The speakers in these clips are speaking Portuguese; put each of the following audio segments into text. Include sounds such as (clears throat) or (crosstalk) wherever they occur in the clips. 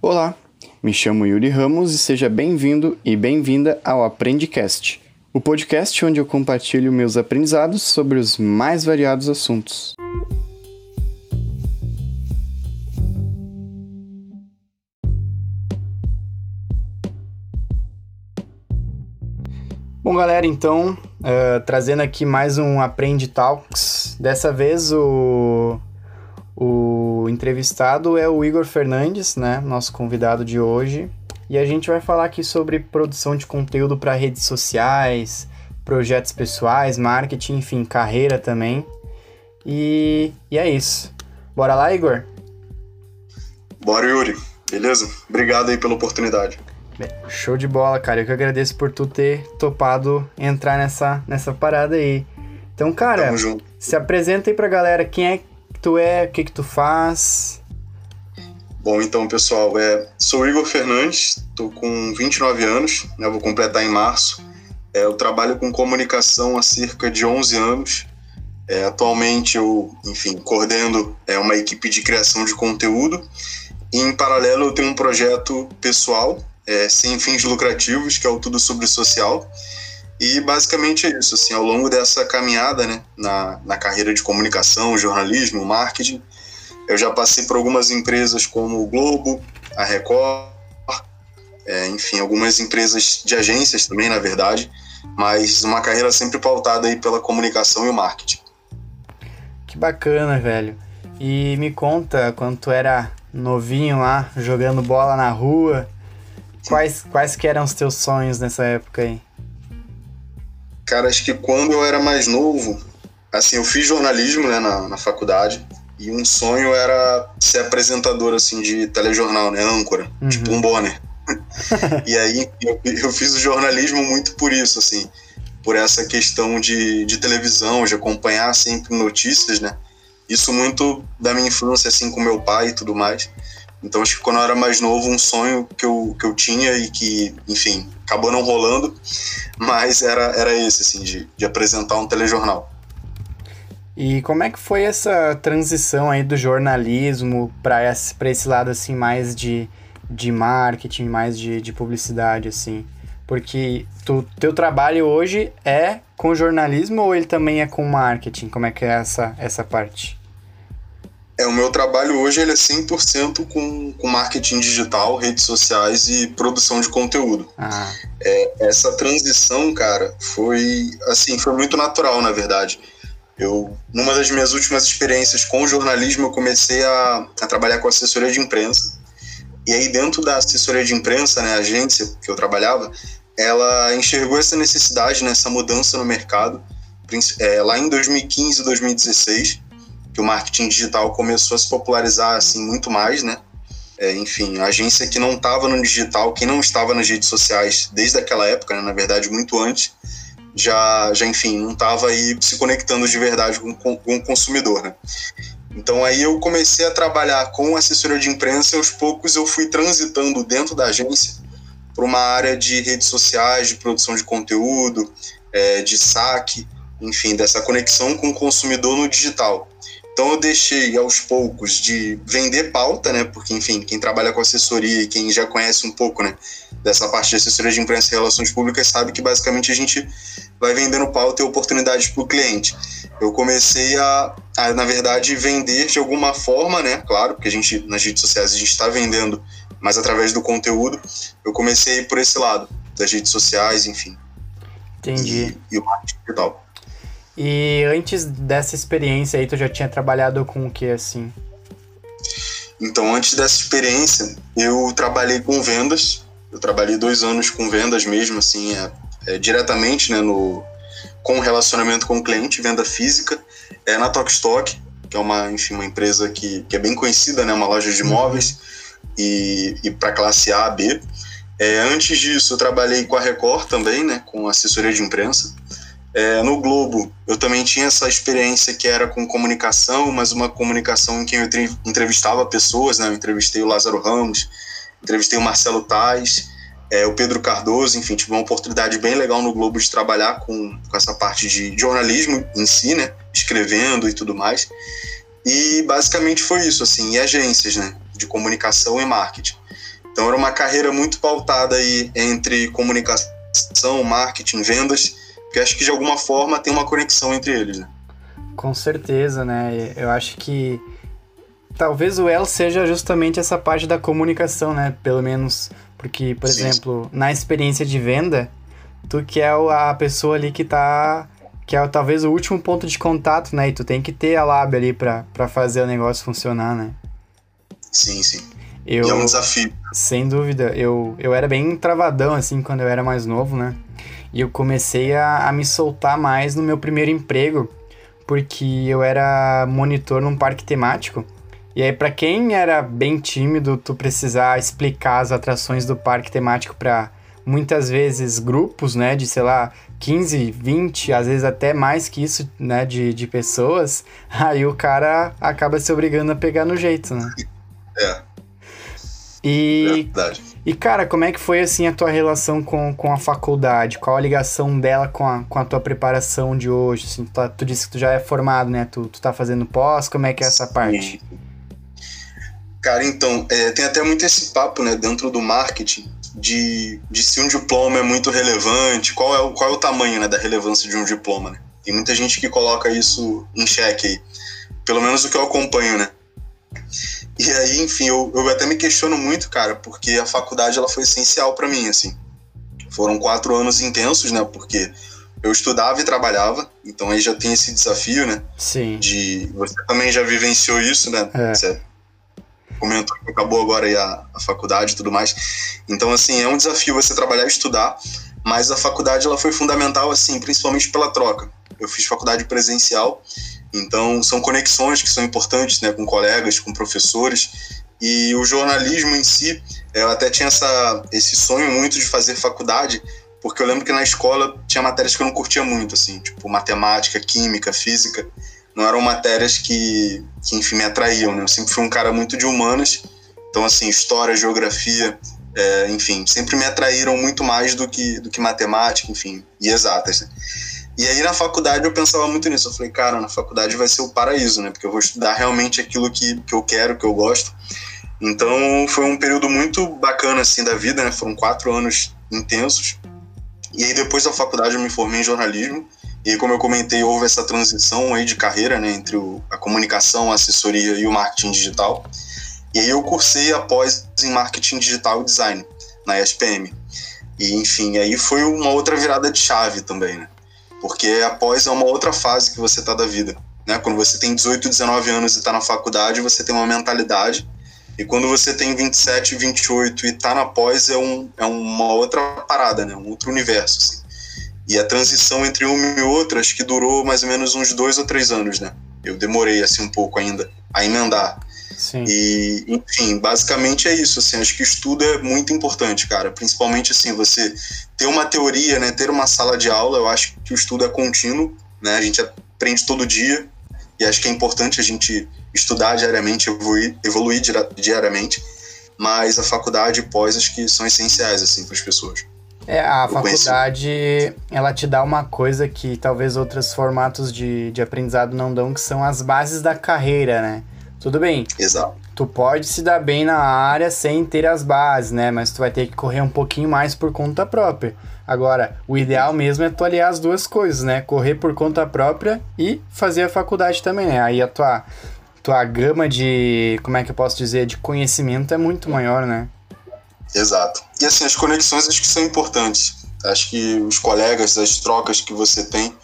Olá, me chamo Yuri Ramos e seja bem-vindo e bem-vinda ao Aprendicast, o podcast onde eu compartilho meus aprendizados sobre os mais variados assuntos. Bom, galera, então, uh, trazendo aqui mais um Aprende Talks. Dessa vez o o entrevistado é o Igor Fernandes, né, nosso convidado de hoje, e a gente vai falar aqui sobre produção de conteúdo para redes sociais, projetos pessoais, marketing, enfim, carreira também. E, e é isso. Bora lá, Igor? Bora, Yuri. Beleza? Obrigado aí pela oportunidade. Show de bola, cara. Eu que agradeço por tu ter topado entrar nessa, nessa parada aí. Então, cara, se apresenta aí pra galera quem é tu é, o que que tu faz? Bom, então, pessoal, é, sou Igor Fernandes, tô com 29 anos, né, vou completar em março. É, eu trabalho com comunicação há cerca de 11 anos. É, atualmente eu, enfim, coordeno é, uma equipe de criação de conteúdo. E, em paralelo, eu tenho um projeto pessoal, é, sem fins lucrativos, que é o Tudo Sobre Social, e basicamente é isso, assim, ao longo dessa caminhada, né, na, na carreira de comunicação, jornalismo, marketing, eu já passei por algumas empresas como o Globo, a Record, é, enfim, algumas empresas de agências também, na verdade, mas uma carreira sempre pautada aí pela comunicação e o marketing. Que bacana, velho. E me conta, quando tu era novinho lá, jogando bola na rua, quais, quais que eram os teus sonhos nessa época aí? Cara, acho que quando eu era mais novo, assim, eu fiz jornalismo né, na, na faculdade e um sonho era ser apresentador, assim, de telejornal, né, âncora, uhum. tipo um Bonner. (laughs) e aí eu, eu fiz o jornalismo muito por isso, assim, por essa questão de, de televisão, de acompanhar sempre notícias, né, isso muito da minha infância, assim, com meu pai e tudo mais. Então acho que quando eu era mais novo, um sonho que eu, que eu tinha e que, enfim, acabou não rolando, mas era, era esse, assim, de, de apresentar um telejornal. E como é que foi essa transição aí do jornalismo para esse, esse lado, assim, mais de, de marketing, mais de, de publicidade, assim? Porque tu, teu trabalho hoje é com jornalismo ou ele também é com marketing? Como é que é essa, essa parte? É, o meu trabalho hoje ele é 100% com, com marketing digital, redes sociais e produção de conteúdo. Ah. É, essa transição, cara, foi assim, foi muito natural, na verdade. Eu, numa das minhas últimas experiências com jornalismo, eu comecei a, a trabalhar com assessoria de imprensa. E aí, dentro da assessoria de imprensa, né, a agência que eu trabalhava, ela enxergou essa necessidade, né, essa mudança no mercado, é, lá em 2015, 2016 que o marketing digital começou a se popularizar assim muito mais, né? É, enfim, a agência que não estava no digital, que não estava nas redes sociais desde aquela época, né? na verdade muito antes, já, já enfim, não estava aí se conectando de verdade com, com, com, o consumidor, né? Então aí eu comecei a trabalhar com assessoria de imprensa e aos poucos eu fui transitando dentro da agência para uma área de redes sociais, de produção de conteúdo, é, de saque, enfim, dessa conexão com o consumidor no digital. Então eu deixei aos poucos de vender pauta, né? Porque, enfim, quem trabalha com assessoria e quem já conhece um pouco, né, dessa parte de assessoria de imprensa e relações públicas sabe que basicamente a gente vai vendendo pauta e oportunidades para o cliente. Eu comecei a, a, na verdade, vender de alguma forma, né? Claro, porque a gente, nas redes sociais, a gente está vendendo, mas através do conteúdo, eu comecei por esse lado, das redes sociais, enfim. Entendi. E, e o marketing digital. E antes dessa experiência aí, tu já tinha trabalhado com o que assim? Então, antes dessa experiência, eu trabalhei com vendas. Eu trabalhei dois anos com vendas mesmo, assim, é, é, diretamente, né, no, com relacionamento com o cliente, venda física, é na Tokstok, que é uma, enfim, uma empresa que, que é bem conhecida, né, uma loja de imóveis, uhum. e, e para classe A, B. É, antes disso, eu trabalhei com a Record também, né, com assessoria de imprensa. É, no Globo, eu também tinha essa experiência que era com comunicação, mas uma comunicação em que eu entrevistava pessoas, né? Eu entrevistei o Lázaro Ramos, entrevistei o Marcelo Tais, é, o Pedro Cardoso, enfim, tive uma oportunidade bem legal no Globo de trabalhar com, com essa parte de jornalismo em si, né? Escrevendo e tudo mais. E basicamente foi isso, assim, e agências, né? De comunicação e marketing. Então era uma carreira muito pautada aí entre comunicação, marketing, vendas, que acho que de alguma forma tem uma conexão entre eles, né? Com certeza, né? Eu acho que talvez o elo seja justamente essa parte da comunicação, né? Pelo menos porque, por sim, exemplo, na experiência de venda, tu que é a pessoa ali que tá que é talvez o último ponto de contato, né? E tu tem que ter a lábia ali para fazer o negócio funcionar, né? Sim, sim. Eu, e é um desafio. Sem dúvida. Eu, eu era bem travadão, assim, quando eu era mais novo, né? E eu comecei a, a me soltar mais no meu primeiro emprego, porque eu era monitor num parque temático. E aí, para quem era bem tímido, tu precisar explicar as atrações do parque temático para muitas vezes grupos, né, de sei lá, 15, 20, às vezes até mais que isso, né, de, de pessoas, (laughs) aí o cara acaba se obrigando a pegar no jeito, né? É. E, Verdade. e cara, como é que foi assim a tua relação com, com a faculdade? Qual a ligação dela com a, com a tua preparação de hoje? Assim, tu, tá, tu disse que tu já é formado, né? Tu, tu tá fazendo pós, como é que é essa parte? Cara, então, é, tem até muito esse papo, né, dentro do marketing, de, de se um diploma é muito relevante, qual é o, qual é o tamanho né, da relevância de um diploma, né? Tem muita gente que coloca isso em xeque aí. Pelo menos o que eu acompanho, né? E aí, enfim, eu, eu até me questiono muito, cara, porque a faculdade ela foi essencial para mim, assim. Foram quatro anos intensos, né? Porque eu estudava e trabalhava, então aí já tem esse desafio, né? Sim. De você também já vivenciou isso, né? É. Você comentou que acabou agora aí a, a faculdade e tudo mais. Então, assim, é um desafio você trabalhar e estudar, mas a faculdade ela foi fundamental, assim, principalmente pela troca. Eu fiz faculdade presencial, então são conexões que são importantes, né, com colegas, com professores, e o jornalismo em si, eu até tinha essa, esse sonho muito de fazer faculdade, porque eu lembro que na escola tinha matérias que eu não curtia muito, assim, tipo matemática, química, física, não eram matérias que, que enfim, me atraíam, né? Eu sempre fui um cara muito de humanas, então, assim, história, geografia, é, enfim, sempre me atraíram muito mais do que, do que matemática, enfim, e exatas, né? E aí na faculdade eu pensava muito nisso. Eu falei, cara, na faculdade vai ser o paraíso, né? Porque eu vou estudar realmente aquilo que, que eu quero, que eu gosto. Então foi um período muito bacana assim da vida, né? Foram quatro anos intensos. E aí depois da faculdade eu me formei em jornalismo. E como eu comentei, houve essa transição aí de carreira, né, entre o, a comunicação, a assessoria e o marketing digital. E aí eu cursei após em marketing digital e design na ESPM. E enfim, aí foi uma outra virada de chave também, né? Porque após é uma outra fase que você tá da vida, né? Quando você tem 18, 19 anos e tá na faculdade, você tem uma mentalidade. E quando você tem 27, 28 e tá na pós, é, um, é uma outra parada, né? Um outro universo, assim. E a transição entre uma e outra, acho que durou mais ou menos uns dois ou três anos, né? Eu demorei, assim, um pouco ainda a emendar. Sim. E, enfim, basicamente é isso, assim, acho que estudo é muito importante, cara. Principalmente, assim, você ter uma teoria, né? Ter uma sala de aula, eu acho que o estudo é contínuo, né? A gente aprende todo dia e acho que é importante a gente estudar diariamente, evoluir, evoluir diariamente. Mas a faculdade e pós acho que são essenciais, assim, para as pessoas. É, a faculdade, ela te dá uma coisa que talvez outros formatos de, de aprendizado não dão, que são as bases da carreira, né? Tudo bem. Exato. Tu pode se dar bem na área sem ter as bases, né? Mas tu vai ter que correr um pouquinho mais por conta própria. Agora, o ideal mesmo é tu aliar as duas coisas, né? Correr por conta própria e fazer a faculdade também, né? Aí a tua, tua gama de, como é que eu posso dizer, de conhecimento é muito maior, né? Exato. E assim, as conexões acho que são importantes. Acho que os colegas, as trocas que você tem,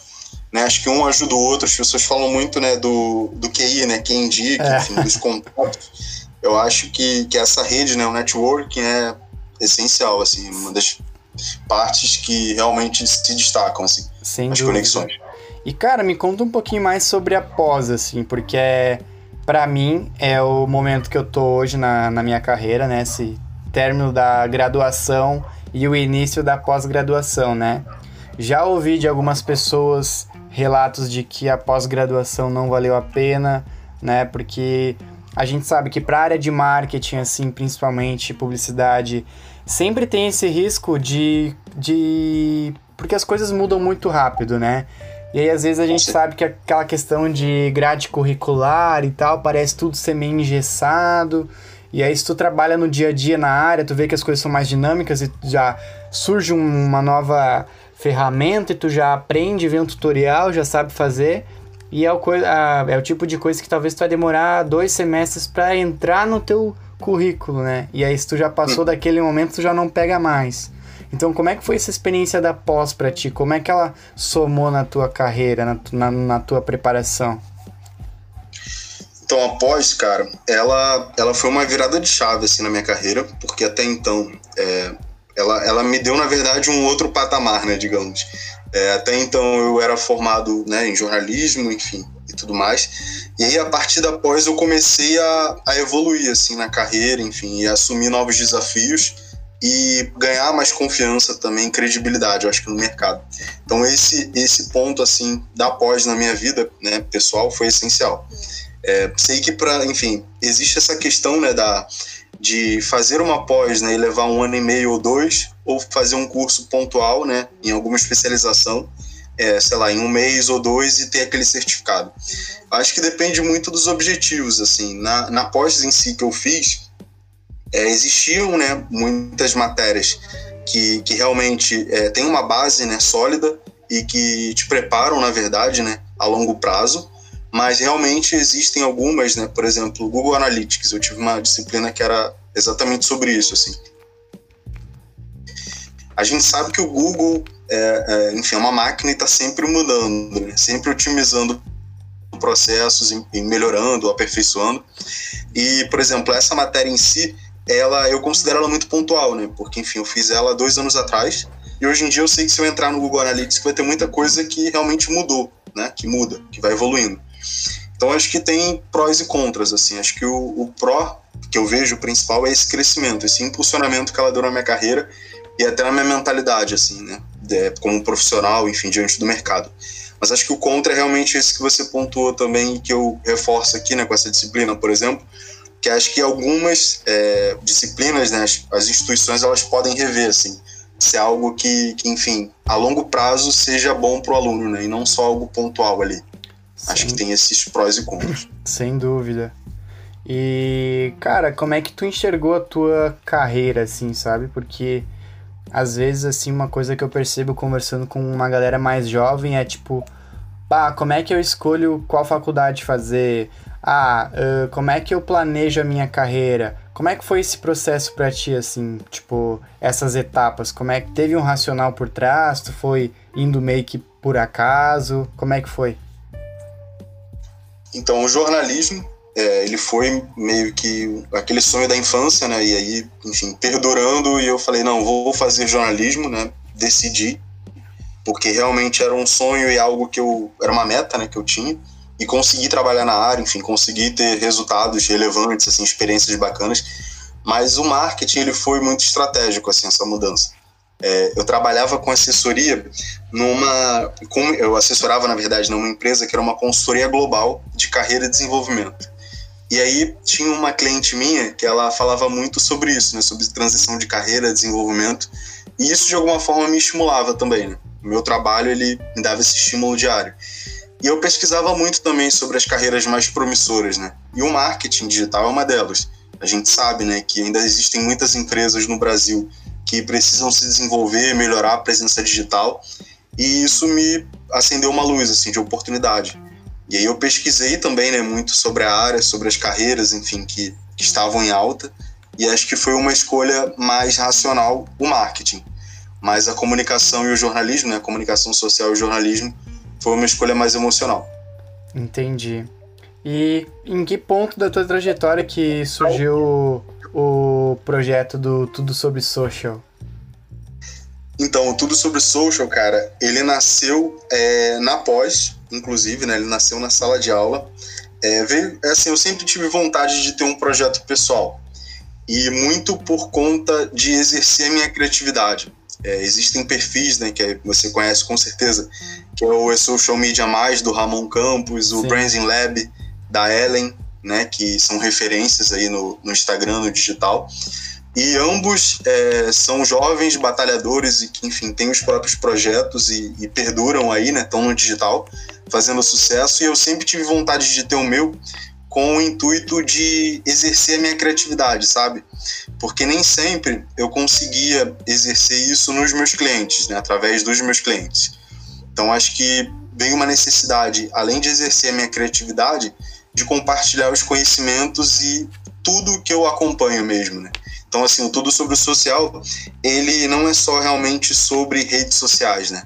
né? Acho que um ajuda o outro. As pessoas falam muito, né, do, do QI, né? Quem indica, é. enfim, dos contatos. Eu acho que, que essa rede, né, o networking é essencial, assim, uma das partes que realmente se destacam, assim, Sem as dúvida. conexões. E, cara, me conta um pouquinho mais sobre a pós, assim, porque é, para mim é o momento que eu tô hoje na, na minha carreira, né? Esse término da graduação e o início da pós-graduação, né? Já ouvi de algumas pessoas relatos de que a pós-graduação não valeu a pena, né? Porque a gente sabe que para a área de marketing, assim, principalmente publicidade, sempre tem esse risco de, de. Porque as coisas mudam muito rápido, né? E aí, às vezes, a gente sabe que aquela questão de grade curricular e tal, parece tudo ser meio engessado. E aí, se tu trabalha no dia a dia na área, tu vê que as coisas são mais dinâmicas e já surge uma nova ferramenta e tu já aprende, vê um tutorial, já sabe fazer. E é o, a, é o tipo de coisa que talvez tu vai demorar dois semestres para entrar no teu currículo, né? E aí, se tu já passou hum. daquele momento, tu já não pega mais. Então, como é que foi essa experiência da pós para ti? Como é que ela somou na tua carreira, na, na, na tua preparação? Então, a pós, cara, ela, ela foi uma virada de chave assim, na minha carreira, porque até então é, ela, ela me deu, na verdade, um outro patamar, né, digamos. É, até então eu era formado né, em jornalismo, enfim, e tudo mais. E aí, a partir da pós, eu comecei a, a evoluir, assim, na carreira, enfim, e assumir novos desafios e ganhar mais confiança também, credibilidade, eu acho que no mercado. Então, esse, esse ponto, assim, da pós na minha vida, né, pessoal, foi essencial. É, sei que para, enfim, existe essa questão, né, da de fazer uma pós, né, e levar um ano e meio ou dois, ou fazer um curso pontual, né, em alguma especialização, é, sei lá, em um mês ou dois e ter aquele certificado. Acho que depende muito dos objetivos, assim. Na, na pós em si que eu fiz, é, existiam, né, muitas matérias que, que realmente é, têm uma base, né, sólida e que te preparam, na verdade, né, a longo prazo, mas realmente existem algumas, né? Por exemplo, Google Analytics. Eu tive uma disciplina que era exatamente sobre isso, assim. A gente sabe que o Google, é, é, enfim, é uma máquina e está sempre mudando, né? sempre otimizando processos e melhorando, aperfeiçoando. E, por exemplo, essa matéria em si, ela eu considero ela muito pontual, né? Porque, enfim, eu fiz ela dois anos atrás e hoje em dia eu sei que se eu entrar no Google Analytics vai ter muita coisa que realmente mudou, né? Que muda, que vai evoluindo. Então acho que tem prós e contras, assim. Acho que o, o pró que eu vejo principal é esse crescimento, esse impulsionamento que ela deu na minha carreira e até na minha mentalidade, assim, né? De, como profissional, enfim, diante do mercado. Mas acho que o contra é realmente esse que você pontuou também e que eu reforço aqui, né, com essa disciplina, por exemplo, que acho que algumas é, disciplinas, né, as, as, instituições, elas podem rever, assim, se é algo que, que, enfim, a longo prazo seja bom para o aluno, né, e não só algo pontual ali. Acho que tem esses prós e contras. (clears throat) Sem dúvida. E, cara, como é que tu enxergou a tua carreira, assim, sabe? Porque às vezes, assim, uma coisa que eu percebo conversando com uma galera mais jovem é tipo, pá, como é que eu escolho qual faculdade fazer? Ah, uh, como é que eu planejo a minha carreira? Como é que foi esse processo para ti, assim, tipo, essas etapas? Como é que teve um racional por trás? Tu foi indo meio que por acaso? Como é que foi? Então, o jornalismo, é, ele foi meio que aquele sonho da infância, né? E aí, enfim, perdurando, e eu falei, não, vou fazer jornalismo, né? Decidi, porque realmente era um sonho e algo que eu... Era uma meta, né, que eu tinha. E consegui trabalhar na área, enfim, consegui ter resultados relevantes, assim, experiências bacanas. Mas o marketing, ele foi muito estratégico, assim, essa mudança. É, eu trabalhava com assessoria numa. Com, eu assessorava, na verdade, numa empresa que era uma consultoria global de carreira e desenvolvimento. E aí tinha uma cliente minha que ela falava muito sobre isso, né, sobre transição de carreira, desenvolvimento. E isso de alguma forma me estimulava também. Né? O meu trabalho ele me dava esse estímulo diário. E eu pesquisava muito também sobre as carreiras mais promissoras, né? E o marketing digital é uma delas. A gente sabe, né, que ainda existem muitas empresas no Brasil que precisam se desenvolver, melhorar a presença digital. E isso me acendeu uma luz assim de oportunidade. E aí eu pesquisei também, né, muito sobre a área, sobre as carreiras, enfim, que, que estavam em alta. E acho que foi uma escolha mais racional o marketing. Mas a comunicação e o jornalismo, né, a comunicação social e o jornalismo, foi uma escolha mais emocional. Entendi. E em que ponto da tua trajetória que surgiu o projeto do Tudo Sobre Social? Então, o Tudo Sobre Social, cara, ele nasceu é, na pós, inclusive, né? Ele nasceu na sala de aula. É, veio, é assim, eu sempre tive vontade de ter um projeto pessoal. E muito por conta de exercer a minha criatividade. É, existem perfis, né, que você conhece com certeza, que é o Social Media Mais, do Ramon Campos, o Branding Lab, da Ellen, né, que são referências aí no, no Instagram, no digital. E ambos é, são jovens batalhadores e que, enfim, têm os próprios projetos e, e perduram aí, né, estão no digital, fazendo sucesso. E eu sempre tive vontade de ter o meu, com o intuito de exercer a minha criatividade, sabe? Porque nem sempre eu conseguia exercer isso nos meus clientes, né? através dos meus clientes. Então acho que veio uma necessidade, além de exercer a minha criatividade, de compartilhar os conhecimentos e tudo que eu acompanho mesmo, né? Então, assim, o Tudo Sobre o Social, ele não é só realmente sobre redes sociais, né?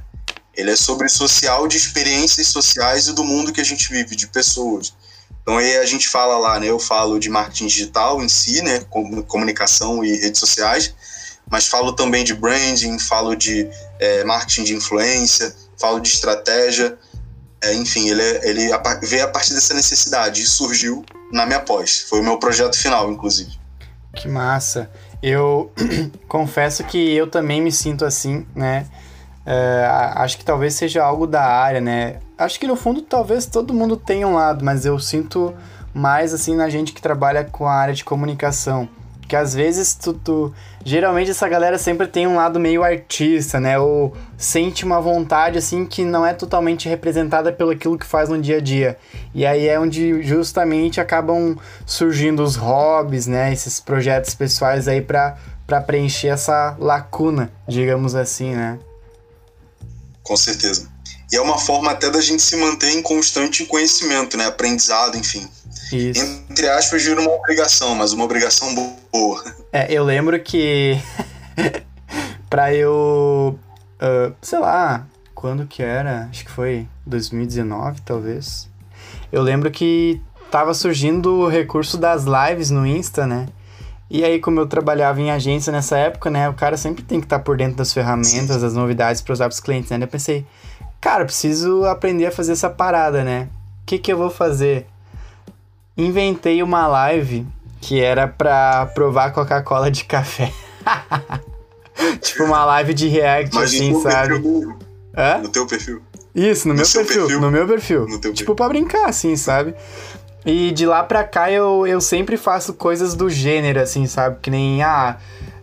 Ele é sobre social de experiências sociais e do mundo que a gente vive, de pessoas. Então aí a gente fala lá, né? Eu falo de marketing digital em si, né? Comunicação e redes sociais, mas falo também de branding, falo de é, marketing de influência, falo de estratégia. É, enfim, ele, é, ele veio a partir dessa necessidade e surgiu na minha pós. Foi o meu projeto final, inclusive. Que massa. Eu (clears throat) confesso que eu também me sinto assim, né? É, acho que talvez seja algo da área, né? Acho que no fundo talvez todo mundo tenha um lado, mas eu sinto mais assim na gente que trabalha com a área de comunicação. Que às vezes tu, tu, Geralmente essa galera sempre tem um lado meio artista, né? Ou sente uma vontade assim que não é totalmente representada pelo aquilo que faz no dia a dia. E aí é onde justamente acabam surgindo os hobbies, né? Esses projetos pessoais aí para para preencher essa lacuna, digamos assim, né? Com certeza. E é uma forma até da gente se manter em constante conhecimento, né? Aprendizado, enfim. Isso. Entre aspas, vira uma obrigação, mas uma obrigação boa. É, eu lembro que (laughs) pra eu. Uh, sei lá, quando que era? Acho que foi 2019, talvez. Eu lembro que tava surgindo o recurso das lives no Insta, né? E aí, como eu trabalhava em agência nessa época, né? O cara sempre tem que estar tá por dentro das ferramentas, das novidades para usar pros clientes, né? Eu pensei, cara, preciso aprender a fazer essa parada, né? O que que eu vou fazer? Inventei uma live que era pra provar Coca-Cola de café. (laughs) tipo uma live de react, Mas assim, sabe? Perfil, Hã? No teu perfil. Isso, no, no meu perfil, perfil, No meu perfil. No tipo, perfil. pra brincar, assim, sabe? E de lá pra cá eu, eu sempre faço coisas do gênero, assim, sabe? Que nem, ah,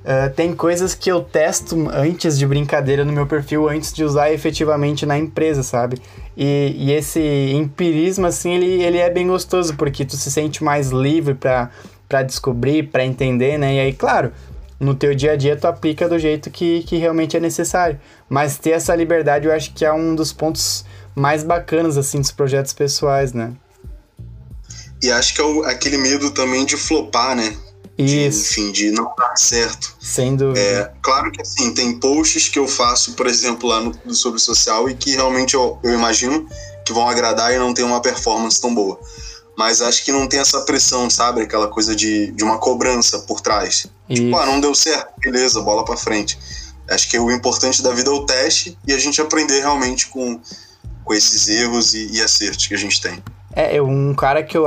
uh, tem coisas que eu testo antes de brincadeira no meu perfil, antes de usar efetivamente na empresa, sabe? E, e esse empirismo, assim, ele, ele é bem gostoso, porque tu se sente mais livre para descobrir, para entender, né? E aí, claro, no teu dia a dia tu aplica do jeito que, que realmente é necessário. Mas ter essa liberdade eu acho que é um dos pontos mais bacanas, assim, dos projetos pessoais, né? E acho que é o, aquele medo também de flopar, né? Isso. De, enfim, de não dar certo. Sem dúvida. É, claro que assim, tem posts que eu faço, por exemplo, lá no Sobre Social e que realmente eu, eu imagino que vão agradar e não tem uma performance tão boa. Mas acho que não tem essa pressão, sabe? Aquela coisa de, de uma cobrança por trás. Isso. Tipo, ah, não deu certo, beleza, bola pra frente. Acho que o importante da vida é o teste e a gente aprender realmente com, com esses erros e, e acertos que a gente tem. É, um cara que eu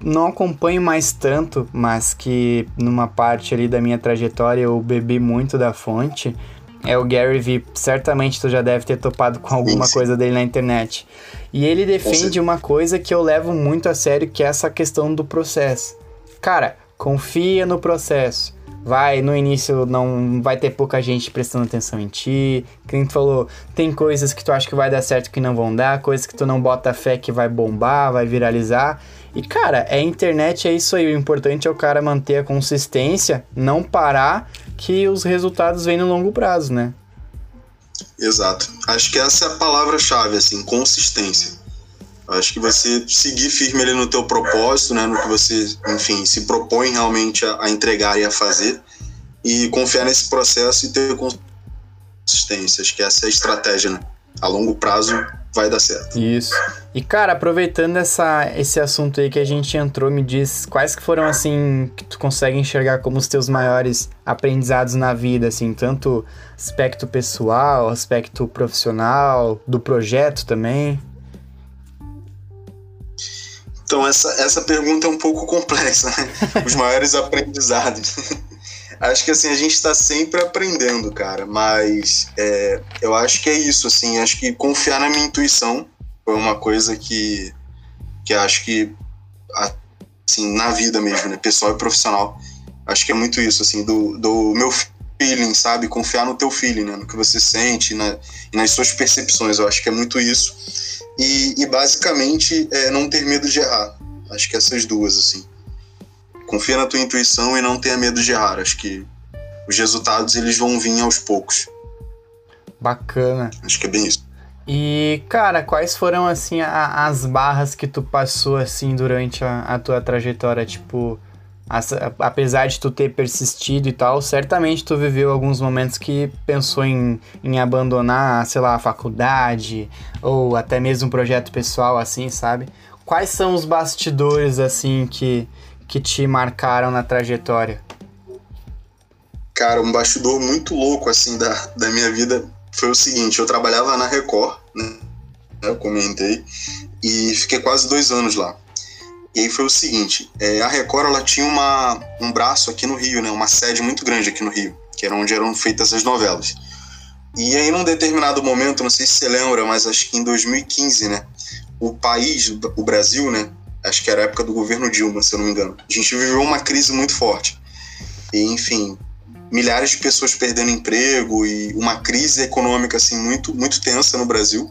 não acompanho mais tanto, mas que numa parte ali da minha trajetória eu bebi muito da fonte, é o Gary Vee. Certamente tu já deve ter topado com alguma Isso. coisa dele na internet. E ele defende uma coisa que eu levo muito a sério, que é essa questão do processo. Cara, confia no processo vai no início não vai ter pouca gente prestando atenção em ti. Quem falou, tem coisas que tu acha que vai dar certo que não vão dar, coisas que tu não bota fé que vai bombar, vai viralizar. E cara, é internet, é isso aí. O importante é o cara manter a consistência, não parar, que os resultados vêm no longo prazo, né? Exato. Acho que essa é a palavra-chave, assim, consistência. Acho que você seguir firme ali no teu propósito, né, no que você, enfim, se propõe realmente a, a entregar e a fazer, e confiar nesse processo e ter consistência. Acho que essa é a estratégia, né? A longo prazo vai dar certo. Isso. E cara, aproveitando essa, esse assunto aí que a gente entrou, me diz quais que foram assim que tu consegue enxergar como os teus maiores aprendizados na vida, assim, tanto aspecto pessoal, aspecto profissional, do projeto também. Então, essa, essa pergunta é um pouco complexa, né? (laughs) Os maiores aprendizados. acho que, assim, a gente está sempre aprendendo, cara, mas é, eu acho que é isso, assim, acho que confiar na minha intuição foi uma coisa que, que acho que, assim, na vida mesmo, né, pessoal e profissional, acho que é muito isso, assim, do, do meu feeling, sabe? Confiar no teu feeling, né? no que você sente na, e nas suas percepções, eu acho que é muito isso e, e basicamente é, não ter medo de errar. Acho que essas duas, assim. Confia na tua intuição e não tenha medo de errar. Acho que os resultados eles vão vir aos poucos. Bacana. Acho que é bem isso. E, cara, quais foram, assim, a, as barras que tu passou, assim, durante a, a tua trajetória? Tipo, apesar de tu ter persistido e tal, certamente tu viveu alguns momentos que pensou em, em abandonar, sei lá, a faculdade ou até mesmo um projeto pessoal, assim, sabe? Quais são os bastidores, assim, que, que te marcaram na trajetória? Cara, um bastidor muito louco, assim, da, da minha vida foi o seguinte: eu trabalhava na Record, né? Eu comentei, e fiquei quase dois anos lá. E aí foi o seguinte, é, a Record ela tinha uma, um braço aqui no Rio, né, uma sede muito grande aqui no Rio, que era onde eram feitas as novelas. E aí num determinado momento, não sei se você lembra, mas acho que em 2015, né, o país, o Brasil, né, acho que era a época do governo Dilma, se eu não me engano, a gente viveu uma crise muito forte. E enfim, milhares de pessoas perdendo emprego e uma crise econômica assim muito muito tensa no Brasil.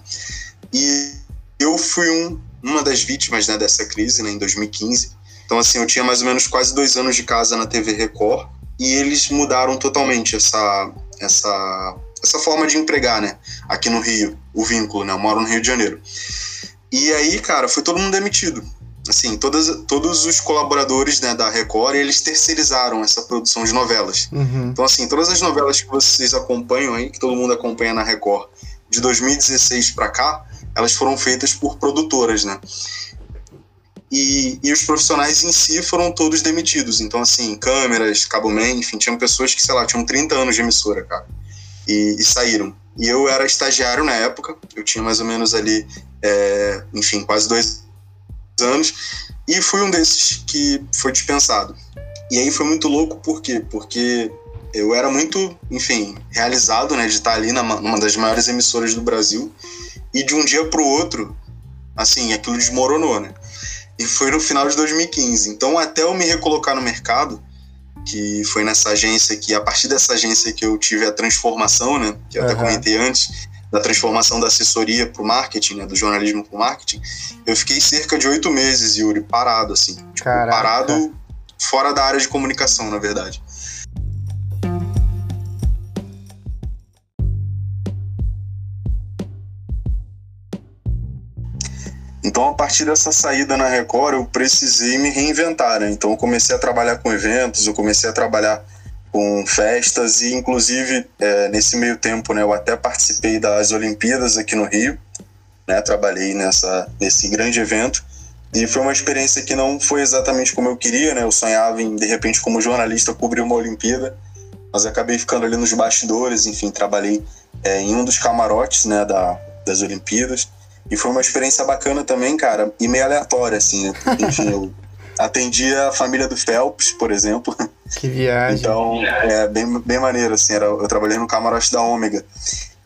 E eu fui um uma das vítimas né, dessa crise, né, em 2015. Então, assim, eu tinha mais ou menos quase dois anos de casa na TV Record e eles mudaram totalmente essa, essa, essa forma de empregar, né? Aqui no Rio, o vínculo, né? Eu moro no Rio de Janeiro. E aí, cara, foi todo mundo demitido. Assim, todas, todos os colaboradores né, da Record, eles terceirizaram essa produção de novelas. Uhum. Então, assim, todas as novelas que vocês acompanham aí, que todo mundo acompanha na Record, de 2016 para cá, elas foram feitas por produtoras, né? E, e os profissionais em si foram todos demitidos. Então, assim, câmeras, cabo man, enfim, tinham pessoas que, sei lá, tinham 30 anos de emissora, cara, e, e saíram. E eu era estagiário na época, eu tinha mais ou menos ali, é, enfim, quase dois anos, e fui um desses que foi dispensado. E aí foi muito louco, por quê? Porque eu era muito, enfim, realizado, né, de estar ali numa das maiores emissoras do Brasil, e de um dia para o outro, assim, aquilo desmoronou, né? E foi no final de 2015. Então, até eu me recolocar no mercado, que foi nessa agência que, a partir dessa agência que eu tive a transformação, né? Que eu uhum. até comentei antes, da transformação da assessoria para o marketing, né? Do jornalismo para o marketing. Eu fiquei cerca de oito meses, Yuri, parado, assim. Tipo, parado fora da área de comunicação, na verdade. Então, a partir dessa saída na Record, eu precisei me reinventar. Né? Então, eu comecei a trabalhar com eventos, eu comecei a trabalhar com festas e, inclusive, é, nesse meio tempo, né, eu até participei das Olimpíadas aqui no Rio. Né? Trabalhei nessa, nesse grande evento. E foi uma experiência que não foi exatamente como eu queria, né? Eu sonhava em, de repente, como jornalista, cobrir uma Olimpíada, mas acabei ficando ali nos bastidores, enfim, trabalhei é, em um dos camarotes, né, da, das Olimpíadas. E foi uma experiência bacana também, cara, e meio aleatória, assim, né? (laughs) Enfim, eu atendi a família do Phelps, por exemplo. Que viagem. Então, é bem, bem maneiro, assim, era, eu trabalhei no camarote da Ômega.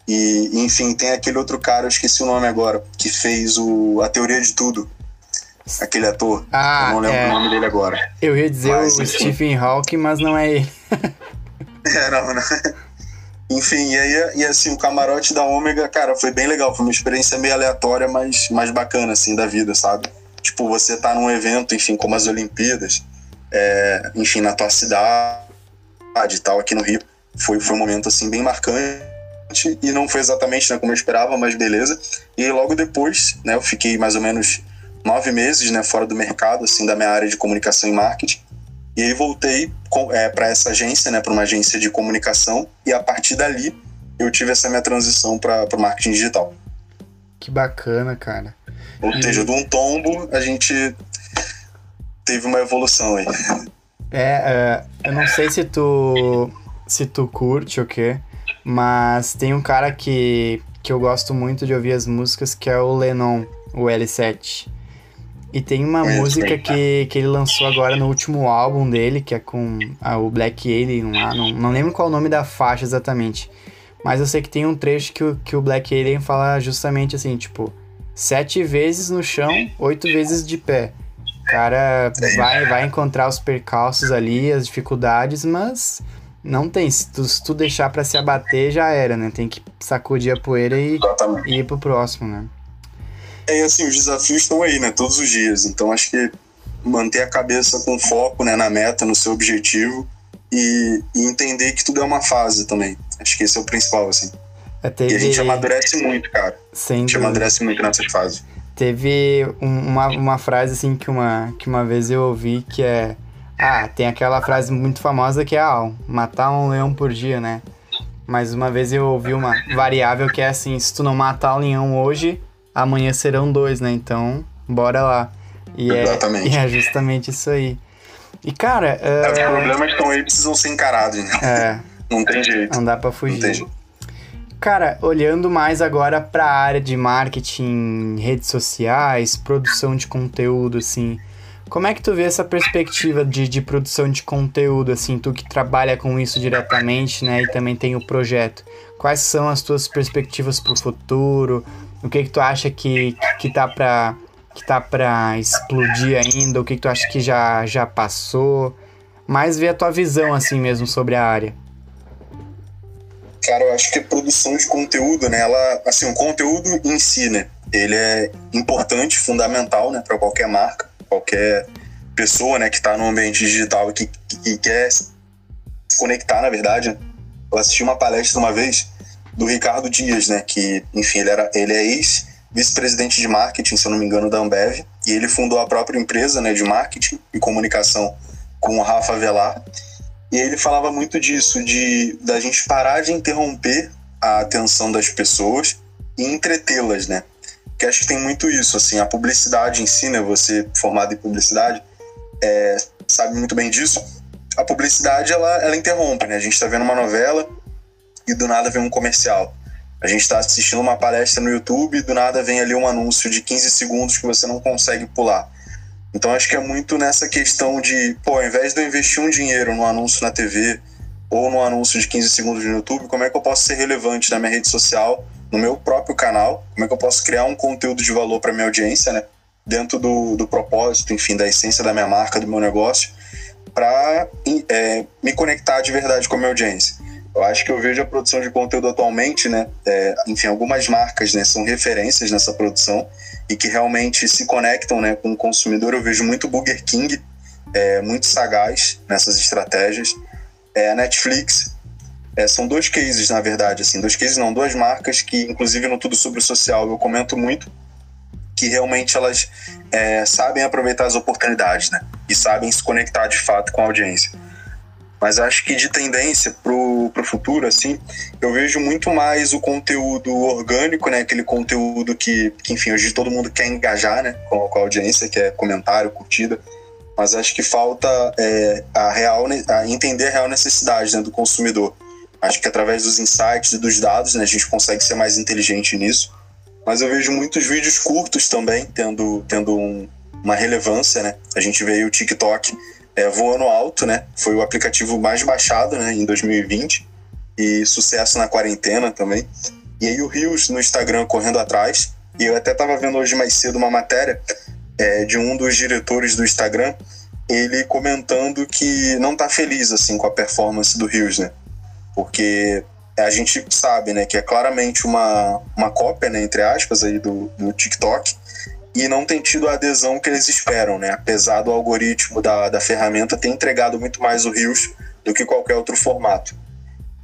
E, enfim, tem aquele outro cara, eu esqueci o nome agora, que fez o A Teoria de Tudo. Aquele ator. Ah, eu não lembro é... o nome dele agora. Eu ia dizer mas, o enfim. Stephen Hawking, mas não é ele. (laughs) é, não, não. Enfim, e aí, e assim, o camarote da Ômega, cara, foi bem legal. Foi uma experiência meio aleatória, mas mais bacana, assim, da vida, sabe? Tipo, você tá num evento, enfim, como as Olimpíadas, é, enfim, na tua cidade e tal, aqui no Rio. Foi, foi um momento, assim, bem marcante e não foi exatamente né, como eu esperava, mas beleza. E logo depois, né, eu fiquei mais ou menos nove meses, né, fora do mercado, assim, da minha área de comunicação e marketing. E aí voltei é, para essa agência, né, para uma agência de comunicação, e a partir dali eu tive essa minha transição para o marketing digital. Que bacana, cara. Ou e... seja, de um tombo a gente teve uma evolução aí. É, é, eu não sei se tu se tu curte o quê, mas tem um cara que, que eu gosto muito de ouvir as músicas que é o Lennon, o L7. E tem uma é, música que, que ele lançou agora no último álbum dele, que é com o Black Alien lá. Não, não lembro qual é o nome da faixa exatamente. Mas eu sei que tem um trecho que o, que o Black Alien fala justamente assim, tipo, sete vezes no chão, oito vezes de pé. O cara vai, vai encontrar os percalços ali, as dificuldades, mas não tem. Se tu, se tu deixar para se abater, já era, né? Tem que sacudir a poeira e, e ir pro próximo, né? É assim, os desafios estão aí, né? Todos os dias. Então acho que manter a cabeça com foco né, na meta, no seu objetivo e, e entender que tudo é uma fase também. Acho que esse é o principal, assim. É, teve... E a gente amadurece muito, cara. Sem a gente dúvida. amadurece muito nessas fases. Teve uma, uma frase, assim, que uma, que uma vez eu ouvi que é... Ah, tem aquela frase muito famosa que é, ah, matar um leão por dia, né? Mas uma vez eu ouvi uma variável que é assim, se tu não matar o leão hoje, amanhã serão dois, né? Então, bora lá. E é, Exatamente. É, (laughs) e é justamente isso aí. E, cara... Uh... Os problemas estão aí, precisam ser encarados, né? É. (laughs) Não tem jeito. Não dá pra fugir. Não tem jeito. Cara, olhando mais agora para a área de marketing, redes sociais, produção de conteúdo, assim, como é que tu vê essa perspectiva de, de produção de conteúdo, assim, tu que trabalha com isso diretamente, né, e também tem o projeto? Quais são as tuas perspectivas para o futuro? O que que tu acha que, que tá para que tá para explodir ainda? O que que tu acha que já, já passou? Mais ver a tua visão, assim mesmo, sobre a área. Cara, eu acho que a produção de conteúdo, né, ela, assim, o conteúdo em si, né, ele é importante, fundamental, né, para qualquer marca, qualquer pessoa, né, que está no ambiente digital e que, que, quer se conectar, na verdade. Eu assisti uma palestra uma vez do Ricardo Dias, né, que, enfim, ele, era, ele é ex vice-presidente de marketing, se eu não me engano, da Ambev, e ele fundou a própria empresa, né, de marketing e comunicação com o Rafa Velar. E ele falava muito disso, de da gente parar de interromper a atenção das pessoas e entretê-las, né? Que acho que tem muito isso, assim, a publicidade em si, né? Você formado em publicidade é, sabe muito bem disso. A publicidade ela, ela interrompe, né? A gente está vendo uma novela e do nada vem um comercial. A gente está assistindo uma palestra no YouTube e do nada vem ali um anúncio de 15 segundos que você não consegue pular. Então acho que é muito nessa questão de, pô, ao invés de eu investir um dinheiro no anúncio na TV ou no anúncio de 15 segundos no YouTube, como é que eu posso ser relevante na minha rede social, no meu próprio canal? Como é que eu posso criar um conteúdo de valor para minha audiência, né? Dentro do, do propósito, enfim, da essência da minha marca, do meu negócio, para é, me conectar de verdade com a minha audiência. Eu acho que eu vejo a produção de conteúdo atualmente, né? É, enfim, algumas marcas né, são referências nessa produção e que realmente se conectam né, com o consumidor. Eu vejo muito Burger King, é, muito sagaz nessas estratégias. É, a Netflix, é, são dois cases, na verdade, assim, dois cases não, duas marcas que, inclusive no Tudo Sobre o Social, eu comento muito, que realmente elas é, sabem aproveitar as oportunidades, né? E sabem se conectar de fato com a audiência. Mas acho que de tendência pro, pro futuro, assim, eu vejo muito mais o conteúdo orgânico, né? Aquele conteúdo que, que enfim, hoje todo mundo quer engajar, né? Com, com a audiência, que é comentário, curtida. Mas acho que falta é, a real, a entender a real necessidade né, do consumidor. Acho que através dos insights e dos dados, né, a gente consegue ser mais inteligente nisso. Mas eu vejo muitos vídeos curtos também tendo, tendo um, uma relevância, né? A gente vê o TikTok é, voando alto, né? Foi o aplicativo mais baixado, né, em 2020 e sucesso na quarentena também. E aí o Rios no Instagram correndo atrás. E eu até estava vendo hoje mais cedo uma matéria é, de um dos diretores do Instagram, ele comentando que não está feliz assim com a performance do Rios, né? Porque a gente sabe, né, que é claramente uma, uma cópia, né, entre aspas, aí do, do TikTok e não tem tido a adesão que eles esperam, né? Apesar do algoritmo da, da ferramenta ter entregado muito mais o Rios do que qualquer outro formato.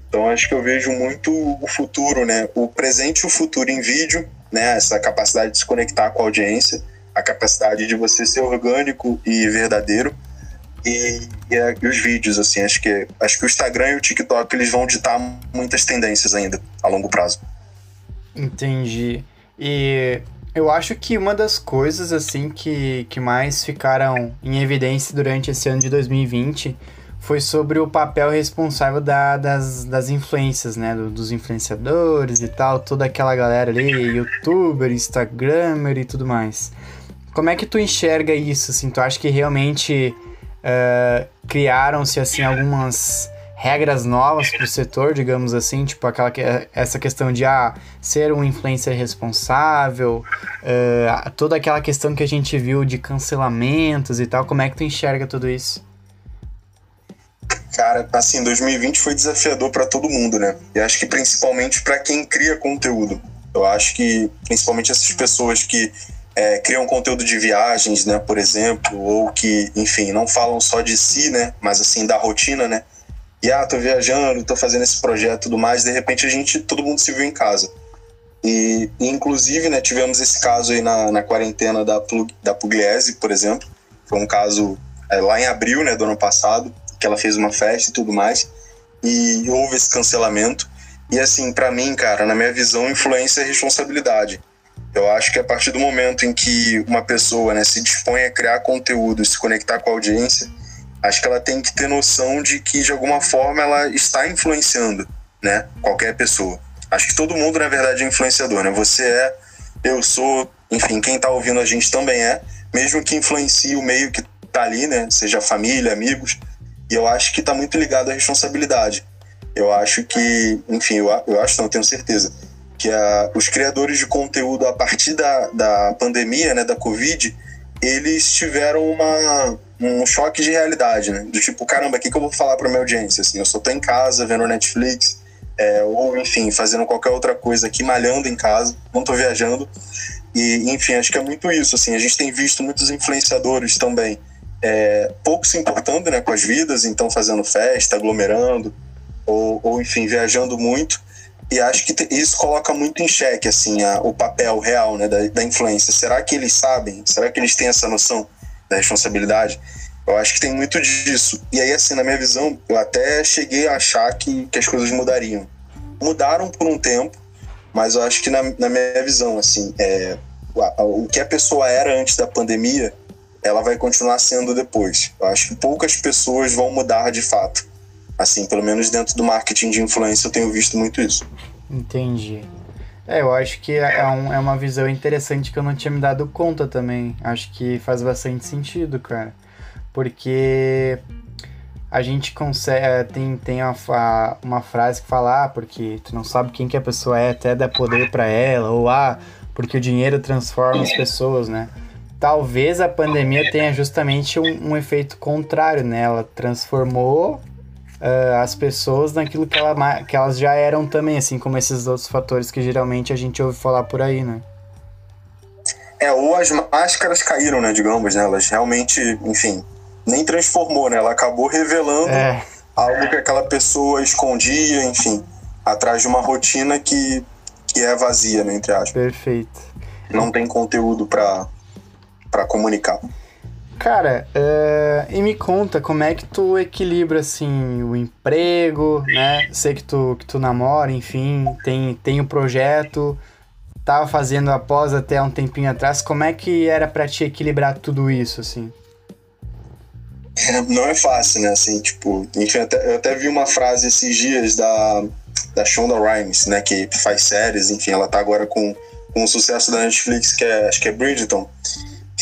Então acho que eu vejo muito o futuro, né? O presente e o futuro em vídeo, né? Essa capacidade de se conectar com a audiência, a capacidade de você ser orgânico e verdadeiro. E, e, e os vídeos, assim, acho que acho que o Instagram e o TikTok eles vão ditar muitas tendências ainda a longo prazo. Entendi. E eu acho que uma das coisas, assim, que, que mais ficaram em evidência durante esse ano de 2020 foi sobre o papel responsável da, das, das influências, né? Do, dos influenciadores e tal, toda aquela galera ali, youtuber, instagramer e tudo mais. Como é que tu enxerga isso, assim? Tu acha que realmente uh, criaram-se, assim, algumas regras novas para o setor, digamos assim, tipo aquela que, essa questão de ah, ser um influencer responsável, uh, toda aquela questão que a gente viu de cancelamentos e tal, como é que tu enxerga tudo isso? Cara, assim, 2020 foi desafiador para todo mundo, né? E acho que principalmente para quem cria conteúdo. Eu acho que principalmente essas pessoas que é, criam conteúdo de viagens, né, por exemplo, ou que, enfim, não falam só de si, né, mas assim da rotina, né? E ah, tô viajando, tô fazendo esse projeto e tudo mais, de repente a gente, todo mundo se viu em casa. E, inclusive, né, tivemos esse caso aí na, na quarentena da, da Pugliese, por exemplo. Foi um caso é, lá em abril, né, do ano passado, que ela fez uma festa e tudo mais. E houve esse cancelamento. E assim, para mim, cara, na minha visão, influência é responsabilidade. Eu acho que a partir do momento em que uma pessoa né, se dispõe a criar conteúdo, se conectar com a audiência, acho que ela tem que ter noção de que de alguma forma ela está influenciando, né, qualquer pessoa. Acho que todo mundo na verdade é influenciador, né? Você é, eu sou, enfim, quem está ouvindo a gente também é, mesmo que influencie o meio que tá ali, né, seja família, amigos. E eu acho que está muito ligado à responsabilidade. Eu acho que, enfim, eu, eu acho, não, tenho certeza, que a, os criadores de conteúdo a partir da, da pandemia, né, da Covid, eles tiveram uma, um choque de realidade, né? Do tipo, caramba, o que, que eu vou falar para minha audiência? Assim, eu só tô em casa vendo Netflix, é, ou enfim, fazendo qualquer outra coisa aqui, malhando em casa, não tô viajando. E, enfim, acho que é muito isso. Assim, a gente tem visto muitos influenciadores também, é, pouco se importando né, com as vidas, então fazendo festa, aglomerando, ou, ou enfim, viajando muito. E acho que isso coloca muito em xeque assim, a, o papel real né, da, da influência. Será que eles sabem? Será que eles têm essa noção da responsabilidade? Eu acho que tem muito disso. E aí, assim, na minha visão, eu até cheguei a achar que, que as coisas mudariam. Mudaram por um tempo, mas eu acho que na, na minha visão, assim, é, o, que a pessoa era antes da pandemia, ela vai continuar sendo depois. Eu acho que poucas pessoas vão mudar de fato. Assim, pelo menos dentro do marketing de influência eu tenho visto muito isso. Entendi. É, eu acho que é, um, é uma visão interessante que eu não tinha me dado conta também. Acho que faz bastante sentido, cara. Porque a gente consegue. É, tem, tem uma, uma frase que fala, ah, porque tu não sabe quem que a pessoa é até dar poder para ela, ou ah, porque o dinheiro transforma as pessoas, né? Talvez a pandemia tenha justamente um, um efeito contrário, né? Ela transformou uh, as pessoas naquilo que, ela, que elas já eram também, assim como esses outros fatores que geralmente a gente ouve falar por aí, né? É, ou as máscaras caíram, né, digamos, né? Elas realmente, enfim, nem transformou, né? Ela acabou revelando é. algo que aquela pessoa escondia, enfim, atrás de uma rotina que, que é vazia, né, entre aspas. Perfeito. Não tem conteúdo para comunicar. Cara, uh, e me conta como é que tu equilibra assim o emprego, né? Sei que tu, que tu namora, enfim, tem, tem o um projeto, tava fazendo após até um tempinho atrás. Como é que era para te equilibrar tudo isso, assim? É, não é fácil, né? Assim, tipo, enfim, até, eu até vi uma frase esses dias da, da Shonda Rhimes, né? Que faz séries, enfim, ela tá agora com, com o sucesso da Netflix, que é, acho que é Bridgerton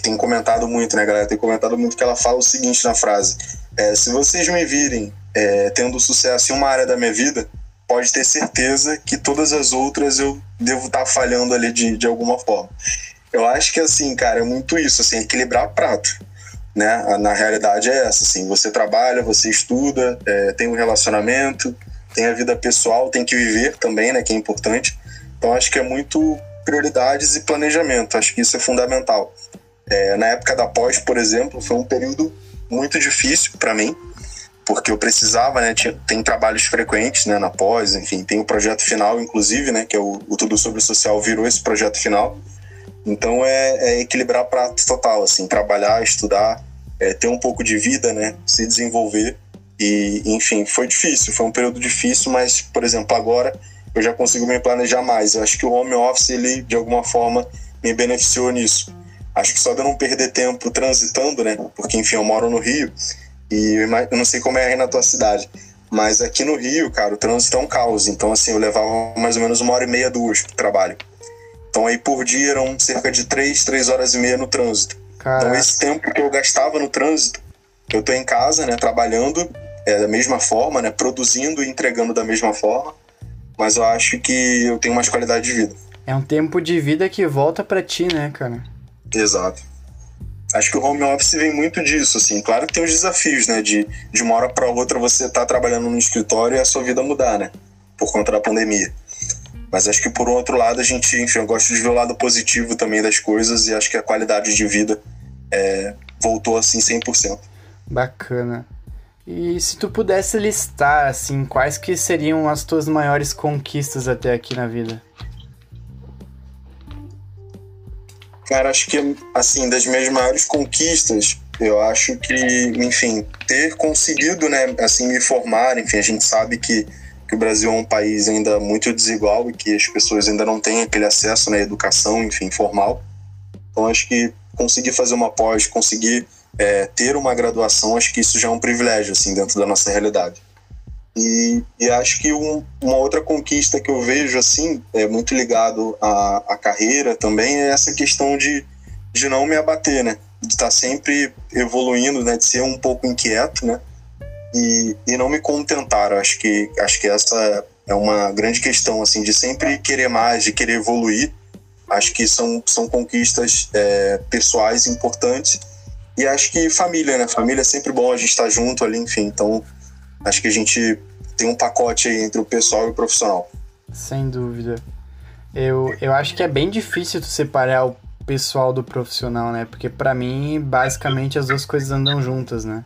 tem comentado muito, né, galera? Tem comentado muito que ela fala o seguinte na frase: é, se vocês me virem é, tendo sucesso em uma área da minha vida, pode ter certeza que todas as outras eu devo estar tá falhando ali de, de alguma forma. Eu acho que assim, cara, é muito isso, assim, equilibrar prato. Né? Na realidade é essa, assim, você trabalha, você estuda, é, tem um relacionamento, tem a vida pessoal, tem que viver também, né, que é importante. Então acho que é muito prioridades e planejamento, acho que isso é fundamental. É, na época da pós, por exemplo, foi um período muito difícil para mim, porque eu precisava, né? Tinha, tem trabalhos frequentes, né? Na pós, enfim, tem o projeto final, inclusive, né? Que é o, o Tudo Sobre o Social virou esse projeto final. Então é, é equilibrar prato total, assim, trabalhar, estudar, é, ter um pouco de vida, né? Se desenvolver. E, enfim, foi difícil, foi um período difícil, mas, por exemplo, agora eu já consigo me planejar mais. Eu acho que o home office, ele, de alguma forma, me beneficiou nisso Acho que só de eu não perder tempo transitando, né? Porque, enfim, eu moro no Rio e eu não sei como é aí na tua cidade. Mas aqui no Rio, cara, o trânsito é um caos. Então, assim, eu levava mais ou menos uma hora e meia, duas pro trabalho. Então, aí por dia eram cerca de três, três horas e meia no trânsito. Caraca. Então, esse tempo que eu gastava no trânsito, eu tô em casa, né, trabalhando é, da mesma forma, né, produzindo e entregando da mesma forma. Mas eu acho que eu tenho mais qualidade de vida. É um tempo de vida que volta para ti, né, cara? Exato. Acho que o home office vem muito disso, assim. Claro que tem os desafios, né? De, de uma hora para outra você tá trabalhando no escritório e a sua vida mudar, né? Por conta da pandemia. Mas acho que por outro lado a gente, enfim, eu gosto de ver o lado positivo também das coisas e acho que a qualidade de vida é, voltou assim 100%. Bacana. E se tu pudesse listar, assim, quais que seriam as tuas maiores conquistas até aqui na vida? Cara, acho que, assim, das minhas maiores conquistas, eu acho que, enfim, ter conseguido, né, assim, me formar, enfim, a gente sabe que, que o Brasil é um país ainda muito desigual e que as pessoas ainda não têm aquele acesso na né, educação, enfim, formal. Então, acho que conseguir fazer uma pós, conseguir é, ter uma graduação, acho que isso já é um privilégio, assim, dentro da nossa realidade. E, e acho que um, uma outra conquista que eu vejo, assim, é muito ligado à, à carreira também, é essa questão de, de não me abater, né? De estar sempre evoluindo, né? De ser um pouco inquieto, né? E, e não me contentar. Acho que, acho que essa é uma grande questão, assim, de sempre querer mais, de querer evoluir. Acho que são, são conquistas é, pessoais importantes. E acho que família, né? Família é sempre bom a gente estar junto ali, enfim. Então, acho que a gente tem um pacote aí entre o pessoal e o profissional. Sem dúvida. Eu, eu acho que é bem difícil tu separar o pessoal do profissional, né? Porque para mim, basicamente, as duas coisas andam juntas, né?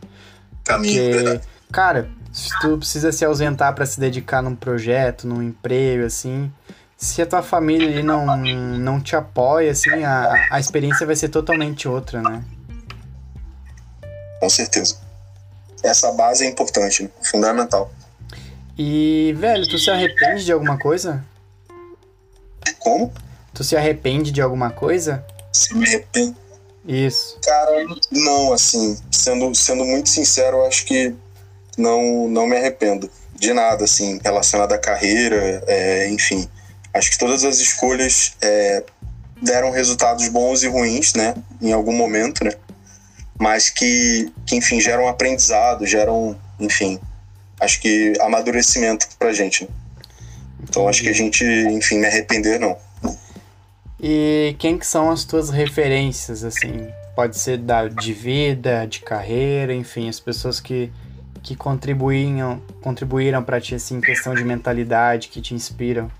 Caminho, Porque, cara, se tu precisa se ausentar para se dedicar num projeto, num emprego, assim, se a tua família ali não, não te apoia, assim, a, a experiência vai ser totalmente outra, né? Com certeza essa base é importante, né? fundamental. E, velho, tu se arrepende de alguma coisa? Como? Tu se arrepende de alguma coisa? Se me arrependo. Isso. Cara, não, assim, sendo, sendo muito sincero, eu acho que não, não me arrependo de nada, assim, relacionado à carreira, é, enfim. Acho que todas as escolhas é, deram resultados bons e ruins, né, em algum momento, né mas que, que enfim, geram aprendizado, geram, enfim, acho que amadurecimento pra gente. Né? Então acho que a gente, enfim, me arrepender não. E quem que são as tuas referências, assim? Pode ser da, de vida, de carreira, enfim, as pessoas que, que contribuíram, contribuíram para ti, assim, em questão de mentalidade, que te inspiram.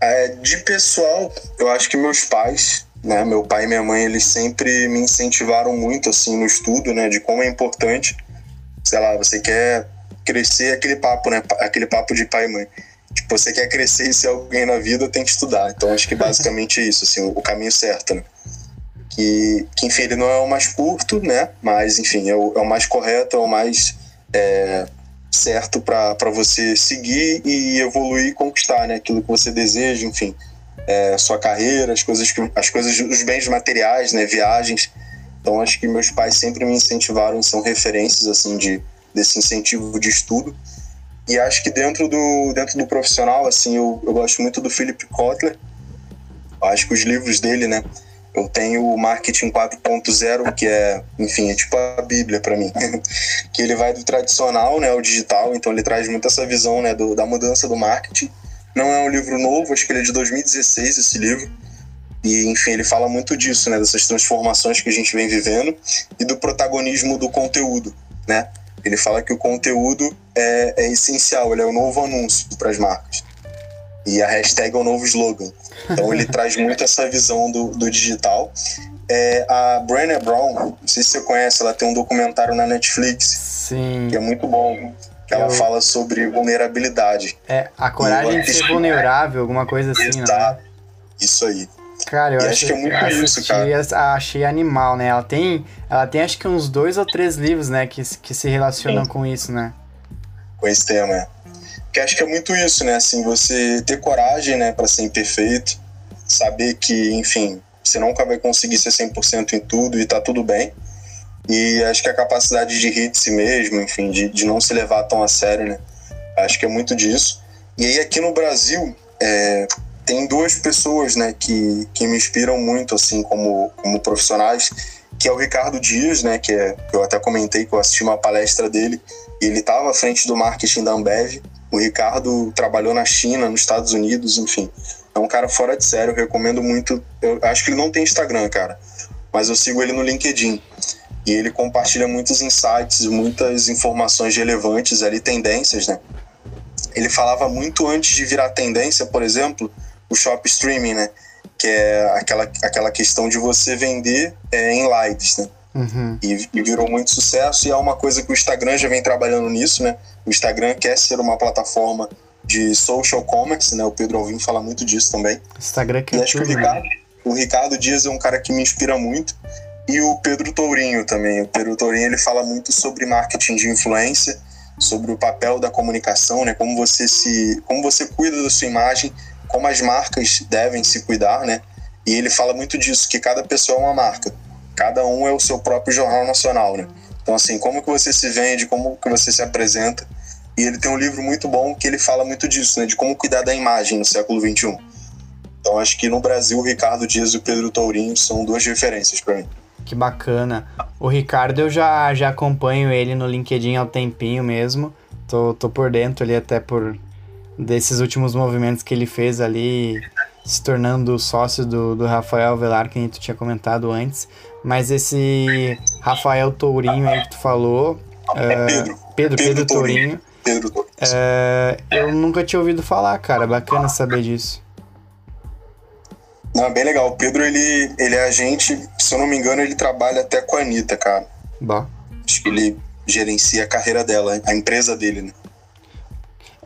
É, de pessoal, eu acho que meus pais, né? Meu pai e minha mãe, eles sempre me incentivaram muito, assim, no estudo, né? De como é importante, sei lá, você quer crescer, aquele papo, né? Aquele papo de pai e mãe. Tipo, você quer crescer e ser alguém na vida, tem que estudar. Então, acho que basicamente é (laughs) isso, assim, o caminho certo, né? Que, que, enfim, ele não é o mais curto, né? Mas, enfim, é o, é o mais correto, é o mais é, certo para você seguir e evoluir e conquistar, né? Aquilo que você deseja, enfim é, sua carreira, as coisas, que, as coisas, os bens materiais, né, viagens. Então acho que meus pais sempre me incentivaram, são referências assim de desse incentivo de estudo. E acho que dentro do dentro do profissional, assim, eu, eu gosto muito do Philip Kotler. Acho que os livros dele, né, eu tenho o Marketing 4.0, que é, enfim, é tipo a Bíblia para mim. (laughs) que ele vai do tradicional, né, ao digital, então ele traz muito essa visão, né, do, da mudança do marketing não é um livro novo, acho que ele é de 2016, esse livro. E, enfim, ele fala muito disso, né? Dessas transformações que a gente vem vivendo e do protagonismo do conteúdo, né? Ele fala que o conteúdo é, é essencial, ele é o novo anúncio para as marcas. E a hashtag é o novo slogan. Então ele (laughs) traz muito essa visão do, do digital. É, a Brené Brown, não sei se você conhece, ela tem um documentário na Netflix. Sim. Que é muito bom ela fala sobre vulnerabilidade. É, a coragem de ser vulnerável, alguma coisa assim, né? Isso aí. Cara, eu acho, acho, que é muito assisti, isso, cara. Achei animal, né? Ela tem, ela tem acho que uns dois ou três livros, né, que, que se relacionam Sim. com isso, né? Com esse tema, é. Que acho que é muito isso, né? Assim, você ter coragem, né, para ser imperfeito, saber que, enfim, você nunca vai conseguir ser 100% em tudo e tá tudo bem. E acho que a capacidade de rir de si mesmo, enfim, de, de não se levar tão a sério, né? Acho que é muito disso. E aí aqui no Brasil, é, tem duas pessoas, né, que, que me inspiram muito, assim, como, como profissionais, que é o Ricardo Dias, né, que é, eu até comentei que eu assisti uma palestra dele, e ele estava à frente do marketing da Ambev. O Ricardo trabalhou na China, nos Estados Unidos, enfim. É um cara fora de sério, eu recomendo muito. Eu acho que ele não tem Instagram, cara, mas eu sigo ele no LinkedIn e ele compartilha muitos insights, muitas informações relevantes ali, tendências, né? ele falava muito antes de virar tendência, por exemplo, o shop streaming, né? Que é aquela, aquela questão de você vender é, em lives, né? Uhum. E, e, virou muito sucesso e é uma coisa que o Instagram já vem trabalhando nisso, né? O Instagram quer ser uma plataforma de social commerce, né? O Pedro Alvim fala muito disso também. Instagram que e acho que o Ricardo, o Ricardo Dias é um cara que me inspira muito e o Pedro Tourinho também. O Pedro Tourinho ele fala muito sobre marketing de influência, sobre o papel da comunicação, né? Como você se, como você cuida da sua imagem, como as marcas devem se cuidar, né? E ele fala muito disso, que cada pessoa é uma marca cada um é o seu próprio jornal nacional, né? Então, assim, como que você se vende, como que você se apresenta. E ele tem um livro muito bom que ele fala muito disso, né? De como cuidar da imagem no século XXI. Então, acho que no Brasil, o Ricardo Dias e o Pedro Tourinho são duas referências para mim. Que bacana. O Ricardo, eu já, já acompanho ele no LinkedIn há um tempinho mesmo. Tô, tô por dentro ali até por desses últimos movimentos que ele fez ali, se tornando sócio do, do Rafael Velar, que a gente tinha comentado antes. Mas esse Rafael Tourinho aí que tu falou. É, Pedro. Pedro, Pedro, Pedro Tourinho. Pedro Tourinho. É, eu nunca tinha ouvido falar, cara. Bacana saber disso. Não, bem legal. O Pedro, ele, ele é agente, se eu não me engano, ele trabalha até com a Anitta, cara. Bom. Acho que ele gerencia a carreira dela, a empresa dele, né?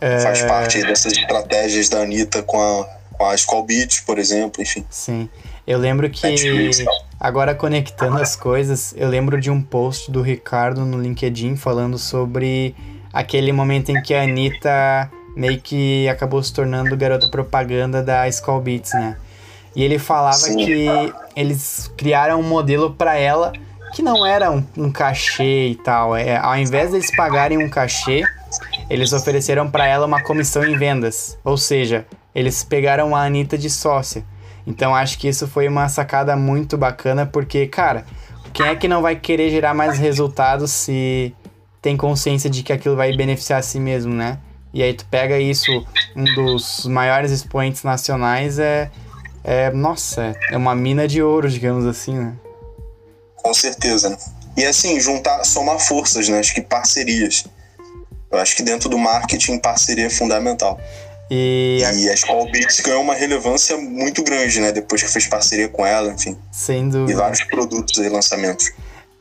É... Faz parte dessas estratégias da Anitta com a, com a Skull Beach, por exemplo, enfim. Sim. Eu lembro que, agora conectando as coisas, eu lembro de um post do Ricardo no LinkedIn falando sobre aquele momento em que a Anitta meio que acabou se tornando garota propaganda da Skull Beats, né? E ele falava Sim. que eles criaram um modelo para ela que não era um, um cachê e tal. É, ao invés deles pagarem um cachê, eles ofereceram para ela uma comissão em vendas. Ou seja, eles pegaram a Anitta de sócia. Então acho que isso foi uma sacada muito bacana, porque, cara, quem é que não vai querer gerar mais resultados se tem consciência de que aquilo vai beneficiar a si mesmo, né? E aí tu pega isso, um dos maiores expoentes nacionais é, é nossa, é uma mina de ouro, digamos assim, né? Com certeza, né? E assim, juntar, somar forças, né? Acho que parcerias. Eu acho que dentro do marketing, parceria é fundamental. E, e a Skull Beats ganhou uma relevância muito grande, né? Depois que fez parceria com ela, enfim. Sem dúvida. E vários produtos e lançamentos.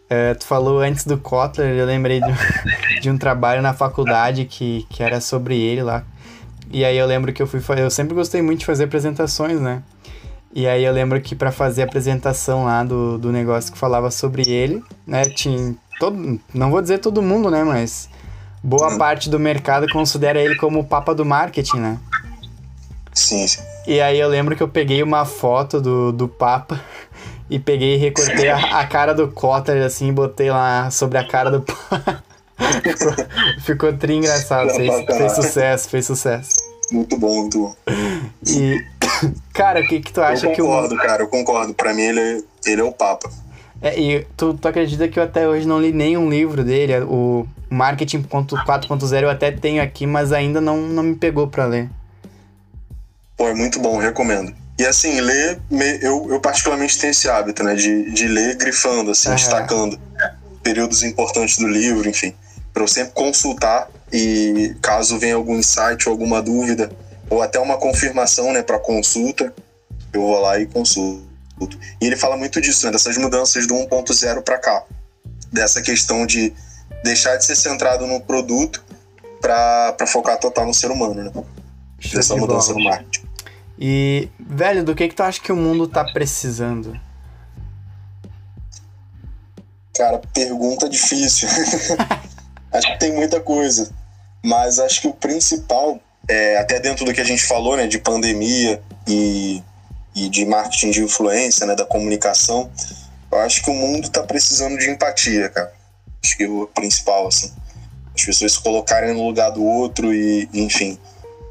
É, tu falou antes do Kotler, eu lembrei de, (laughs) de, um trabalho na faculdade que, que era sobre ele lá. E aí eu lembro que eu fui Eu sempre gostei muito de fazer apresentações, né? E aí eu lembro que para fazer a apresentação lá do, do negócio que falava sobre ele, né? Tinha todo. Não vou dizer todo mundo, né? Mas boa parte do mercado considera ele como o papa do marketing, né? Sim, sim. E aí eu lembro que eu peguei uma foto do, do papa (laughs) e peguei e recortei a, a cara do Cotter assim e botei lá sobre a cara do papa. (laughs) Ficou tri engraçado, fez, fez sucesso, fez sucesso. Muito bom, muito bom. E, cara, o que, que tu acha que o. Eu concordo, cara, eu concordo. Pra mim, ele é, ele é o Papa. É, e tu, tu acredita que eu até hoje não li nenhum livro dele? O Marketing 4.0 eu até tenho aqui, mas ainda não, não me pegou para ler. Pô, é muito bom, recomendo. E assim, ler, eu, eu particularmente tenho esse hábito, né? De, de ler grifando, assim, uhum. destacando períodos importantes do livro, enfim. Para eu sempre consultar e caso venha algum insight ou alguma dúvida, ou até uma confirmação, né, para consulta, eu vou lá e consulto. E ele fala muito disso, né, dessas mudanças do 1.0 para cá, dessa questão de deixar de ser centrado no produto para focar total no ser humano, né? Dessa mudança no marketing. E, velho, do que que tu acha que o mundo tá precisando? Cara, pergunta difícil. (laughs) acho que tem muita coisa. Mas acho que o principal, é, até dentro do que a gente falou, né, de pandemia e, e de marketing de influência, né, da comunicação, eu acho que o mundo tá precisando de empatia, cara. Acho que é o principal, assim. As pessoas se colocarem no lugar do outro e, enfim,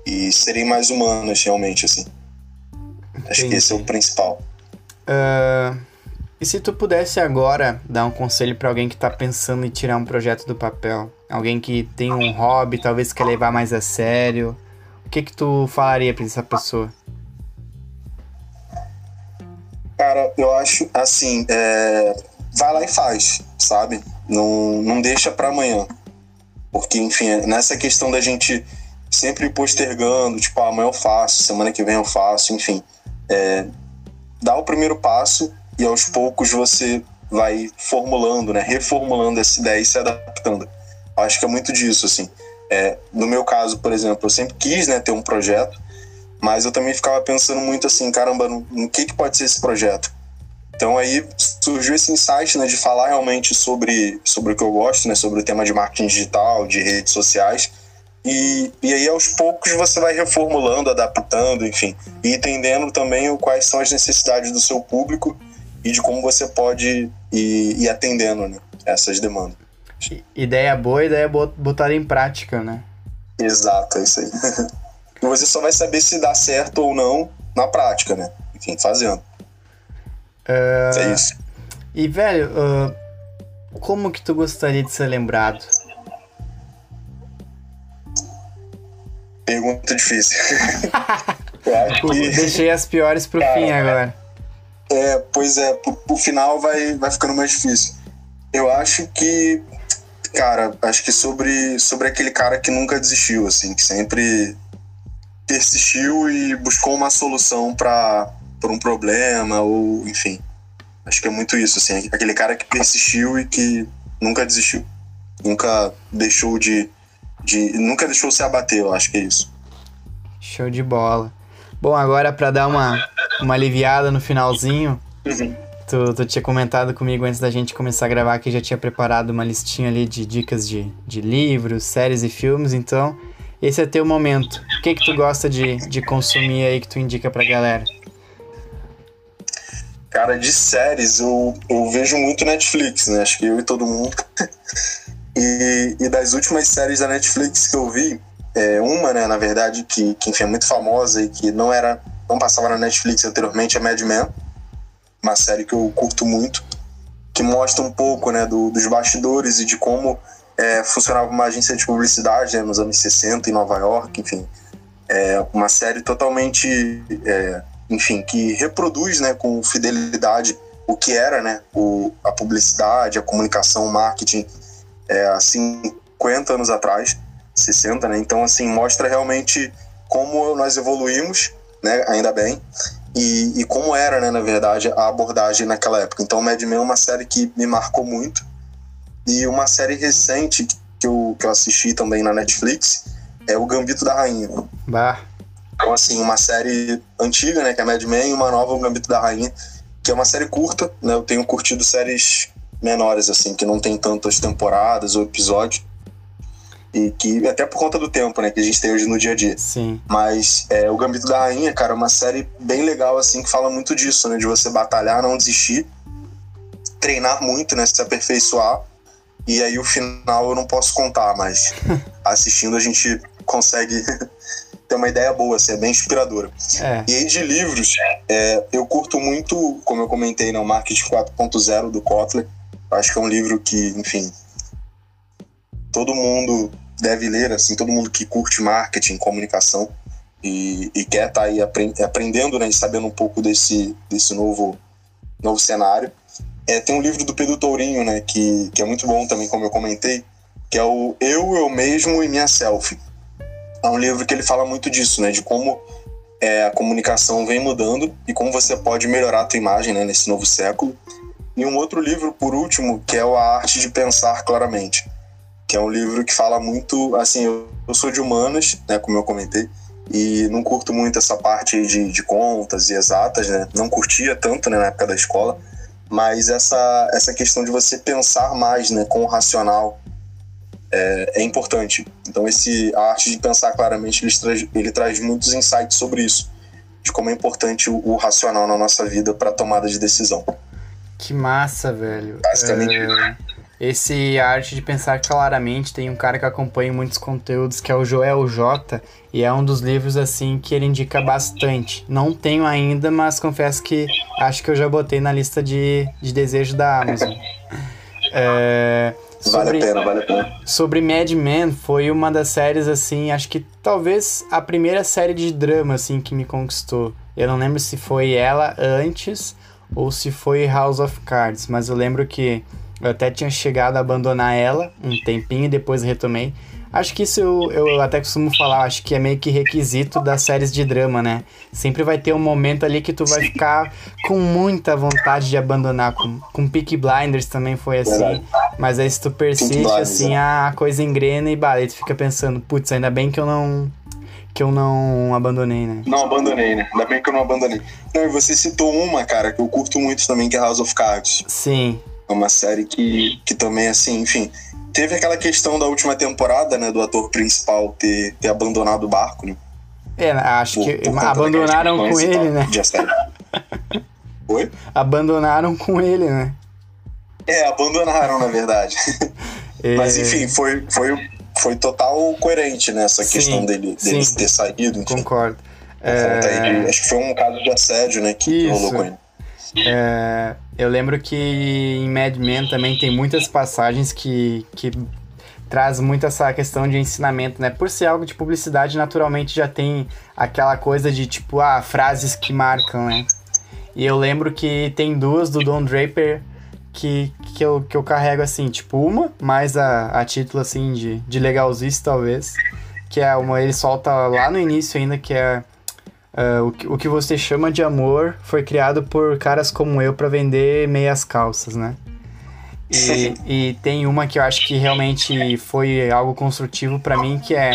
e serem mais humanas, realmente, assim. Acho Entendi. que esse é o principal. Uh, e se tu pudesse agora dar um conselho para alguém que tá pensando em tirar um projeto do papel? Alguém que tem um hobby, talvez quer levar mais a sério. Que que tu falaria para essa pessoa? Cara, eu acho assim, é... vai lá e faz, sabe? Não, não deixa para amanhã. Porque, enfim, nessa questão da gente sempre postergando, tipo, ah, amanhã eu faço, semana que vem eu faço, enfim. É, dá o primeiro passo e aos poucos você vai formulando, né, reformulando essa ideia e se adaptando. Acho que é muito disso, assim. É, no meu caso, por exemplo, eu sempre quis né, ter um projeto, mas eu também ficava pensando muito assim, caramba, no, no que, que pode ser esse projeto? Então aí surgiu esse insight né, de falar realmente sobre, sobre o que eu gosto, né, sobre o tema de marketing digital, de redes sociais. E, e aí aos poucos você vai reformulando, adaptando, enfim, e entendendo também quais são as necessidades do seu público e de como você pode ir, ir atendendo né, essas demandas. Ideia boa, ideia botar em prática, né? Exato, é isso aí. (laughs) você só vai saber se dá certo ou não na prática, né? Enfim, fazendo. Uh, é isso. E, velho, uh, como que tu gostaria de ser lembrado? Pergunta difícil. (laughs) Eu acho que... Deixei as piores pro Cara, fim agora. É, pois é, pro, pro final vai, vai ficando mais difícil. Eu acho que, cara, acho que sobre, sobre aquele cara que nunca desistiu, assim, que sempre persistiu e buscou uma solução para um problema ou enfim. Acho que é muito isso, assim, aquele cara que persistiu e que nunca desistiu. Nunca deixou de, de nunca deixou se abater, eu acho que é isso. Show de bola. Bom, agora para dar uma, uma aliviada no finalzinho, uhum. Tu, tu tinha comentado comigo antes da gente começar a gravar que já tinha preparado uma listinha ali de dicas de, de livros, séries e filmes, então esse é teu momento. O que que tu gosta de, de consumir aí que tu indica pra galera? Cara, de séries, eu, eu vejo muito Netflix, né? Acho que eu e todo mundo. (laughs) e, e das últimas séries da Netflix que eu vi, é, uma, né, na verdade, que, que enfim, é muito famosa e que não era não passava na Netflix anteriormente, é Mad Men. Uma série que eu curto muito, que mostra um pouco né, do, dos bastidores e de como é, funcionava uma agência de publicidade né, nos anos 60 em Nova York, enfim. É uma série totalmente é, enfim, que reproduz né, com fidelidade o que era né, o, a publicidade, a comunicação, o marketing é, há 50 anos atrás, 60, né? Então, assim, mostra realmente como nós evoluímos, né, ainda bem, e, e como era, né, na verdade, a abordagem naquela época. Então, Mad Men é uma série que me marcou muito, e uma série recente que eu, que eu assisti também na Netflix é O Gambito da Rainha. Bah então, assim, uma série antiga, né, que é Mad Men, e uma nova, O Gambito da Rainha, que é uma série curta, né, eu tenho curtido séries menores, assim, que não tem tantas temporadas ou episódios, e que, até por conta do tempo, né, que a gente tem hoje no dia a dia. Sim. Mas é, O Gambito da Rainha, cara, é uma série bem legal, assim, que fala muito disso, né, de você batalhar, não desistir, treinar muito, né, se aperfeiçoar, e aí o final eu não posso contar, mas (laughs) assistindo a gente consegue (laughs) ter uma ideia boa, assim, é bem inspiradora. É. E aí de livros, é, eu curto muito, como eu comentei, né, o Marketing 4.0 do Kotler. Acho que é um livro que, enfim, todo mundo deve ler, assim, todo mundo que curte marketing, comunicação e, e quer estar tá aí aprendendo, né, e sabendo um pouco desse, desse novo, novo cenário. É, tem um livro do Pedro Tourinho, né, que, que é muito bom também, como eu comentei, que é o Eu, Eu Mesmo e Minha Selfie é um livro que ele fala muito disso, né? De como é, a comunicação vem mudando e como você pode melhorar a tua imagem né, nesse novo século. E um outro livro, por último, que é A Arte de Pensar Claramente, que é um livro que fala muito, assim, eu, eu sou de humanas, né, como eu comentei, e não curto muito essa parte de, de contas e exatas, né? Não curtia tanto né, na época da escola, mas essa, essa questão de você pensar mais né, com o racional é, é, importante. Então, esse, a arte de pensar claramente, ele traz, ele traz muitos insights sobre isso, de como é importante o, o racional na nossa vida para tomada de decisão. Que massa, velho. Basicamente é... Esse arte de pensar claramente tem um cara que acompanha muitos conteúdos que é o Joel J e é um dos livros assim que ele indica bastante. Não tenho ainda, mas confesso que acho que eu já botei na lista de, de desejo da Amazon. É, Sobre, vale a pena, vale a pena. Sobre Mad Men, foi uma das séries, assim, acho que talvez a primeira série de drama, assim, que me conquistou. Eu não lembro se foi ela antes ou se foi House of Cards, mas eu lembro que eu até tinha chegado a abandonar ela um tempinho e depois retomei. Acho que isso eu, eu até costumo falar, acho que é meio que requisito das séries de drama, né? Sempre vai ter um momento ali que tu vai ficar com muita vontade de abandonar. Com, com Peak Blinders também foi assim. Verdade. Mas aí se tu persiste, assim, é. a coisa engrena e bala. Aí tu fica pensando, putz, ainda bem que eu não que eu não abandonei, né? Não abandonei, né? Ainda bem que eu não abandonei. Não, e você citou uma, cara, que eu curto muito também, que é House of Cards. Sim. É uma série que, que também, assim, enfim. Teve aquela questão da última temporada, né? Do ator principal ter, ter abandonado o barco, né? É, acho por, que por abandonaram com ele, né? (laughs) Oi? Abandonaram com ele, né? É, abandonaram, na verdade. (laughs) É... Mas enfim, foi, foi foi total coerente nessa né, questão dele, dele ter saído. Enfim. Concordo. É... Acho que foi um caso de assédio, né, que, rolou com ele. É, eu lembro que em Mad Men também tem muitas passagens que, que traz muito essa questão de ensinamento, né? Por ser algo de publicidade, naturalmente já tem aquela coisa de tipo, ah, frases que marcam, né? E eu lembro que tem duas do Don Draper que, que, eu, que eu carrego assim, tipo, uma, mais a, a título assim de, de legalzice, talvez. Que é uma, ele solta lá no início ainda, que é. Uh, o, que, o que você chama de amor foi criado por caras como eu para vender meias calças, né? E, e, tem uma que eu acho que realmente foi algo construtivo para mim, que é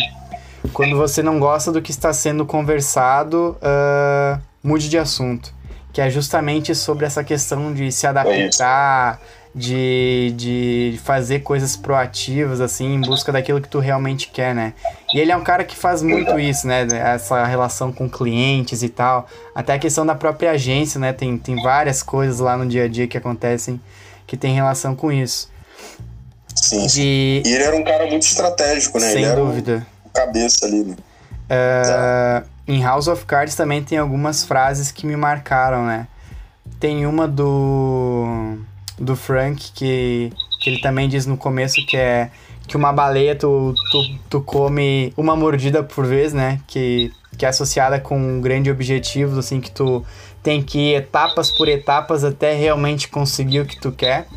quando você não gosta do que está sendo conversado, uh, mude de assunto. Que é justamente sobre essa questão de se adaptar, de, de fazer coisas proativas, assim, em busca daquilo que tu realmente quer, né? E ele é um cara que faz muito isso, né? Essa relação com clientes e tal. Até a questão da própria agência, né? Tem, tem várias coisas lá no dia a dia que acontecem que tem relação com isso. Sim. De... E ele era um cara muito estratégico, né? Sem ele dúvida. o cabeça ali, né? Uh, em House of Cards também tem algumas frases que me marcaram, né? Tem uma do do Frank que, que ele também diz no começo que é que uma baleia tu, tu, tu come uma mordida por vez, né? Que, que é associada com grandes objetivos, assim, que tu tem que ir etapas por etapas até realmente conseguir o que tu quer.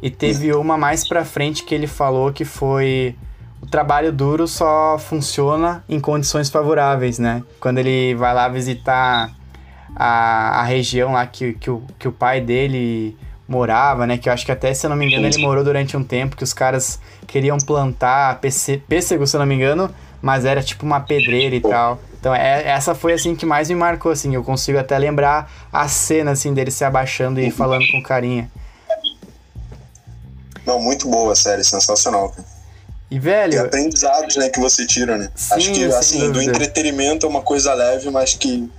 E teve uma mais pra frente que ele falou que foi o trabalho duro só funciona em condições favoráveis, né? Quando ele vai lá visitar a, a região lá que, que, o, que o pai dele morava, né? Que eu acho que até, se eu não me engano, ele morou durante um tempo que os caras queriam plantar pêssego, se eu não me engano, mas era tipo uma pedreira e tal. Então, é, essa foi, assim, que mais me marcou, assim. Eu consigo até lembrar a cena, assim, dele se abaixando e falando com carinha. Não, muito boa a série, sensacional, cara. E, velho. E aprendizados, né, que você tira, né? Sim, Acho que, assim, dúvida. do entretenimento é uma coisa leve, mas que,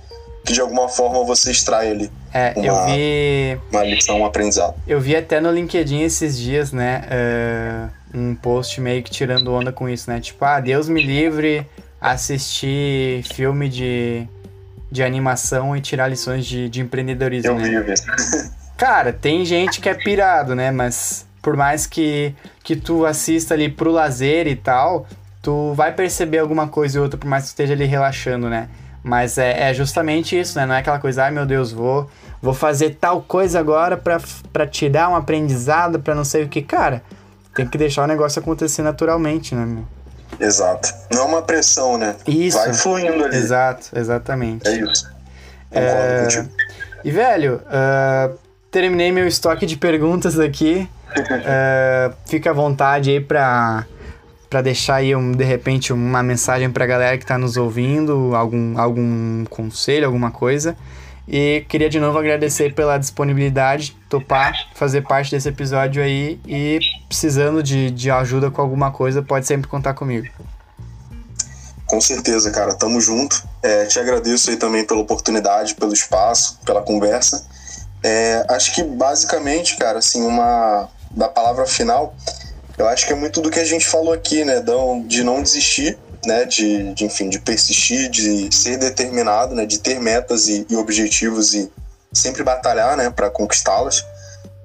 que de alguma forma você extrai ali. É, uma, eu vi. Uma lição, um aprendizado. Eu vi até no LinkedIn esses dias, né? Uh, um post meio que tirando onda com isso, né? Tipo, ah, Deus me livre assistir filme de, de animação e tirar lições de, de empreendedorismo. Eu né? vi, (laughs) Cara, tem gente que é pirado, né? Mas por mais que, que tu assista ali pro lazer e tal, tu vai perceber alguma coisa ou outra, por mais que tu esteja ali relaxando, né? Mas é, é justamente isso, né? Não é aquela coisa, ai meu Deus, vou, vou fazer tal coisa agora para tirar um aprendizado, para não sei o que. Cara, tem que deixar o negócio acontecer naturalmente, né, meu? Exato. Não é uma pressão, né? Isso. Vai fluindo ali. Exato, exatamente. É isso. É... E, velho, uh, terminei meu estoque de perguntas aqui uh, (laughs) fica à vontade aí para para deixar aí um, de repente uma mensagem para a galera que está nos ouvindo, algum, algum conselho, alguma coisa. E queria de novo agradecer pela disponibilidade, topar, fazer parte desse episódio aí e precisando de, de ajuda com alguma coisa, pode sempre contar comigo. Com certeza, cara, tamo junto. É, te agradeço aí também pela oportunidade, pelo espaço, pela conversa. É, acho que basicamente, cara, assim, uma, da palavra final, eu acho que é muito do que a gente falou aqui, né? De não desistir, né? De, de enfim, de persistir, de ser determinado, né? De ter metas e, e objetivos e sempre batalhar, né? Para conquistá-las.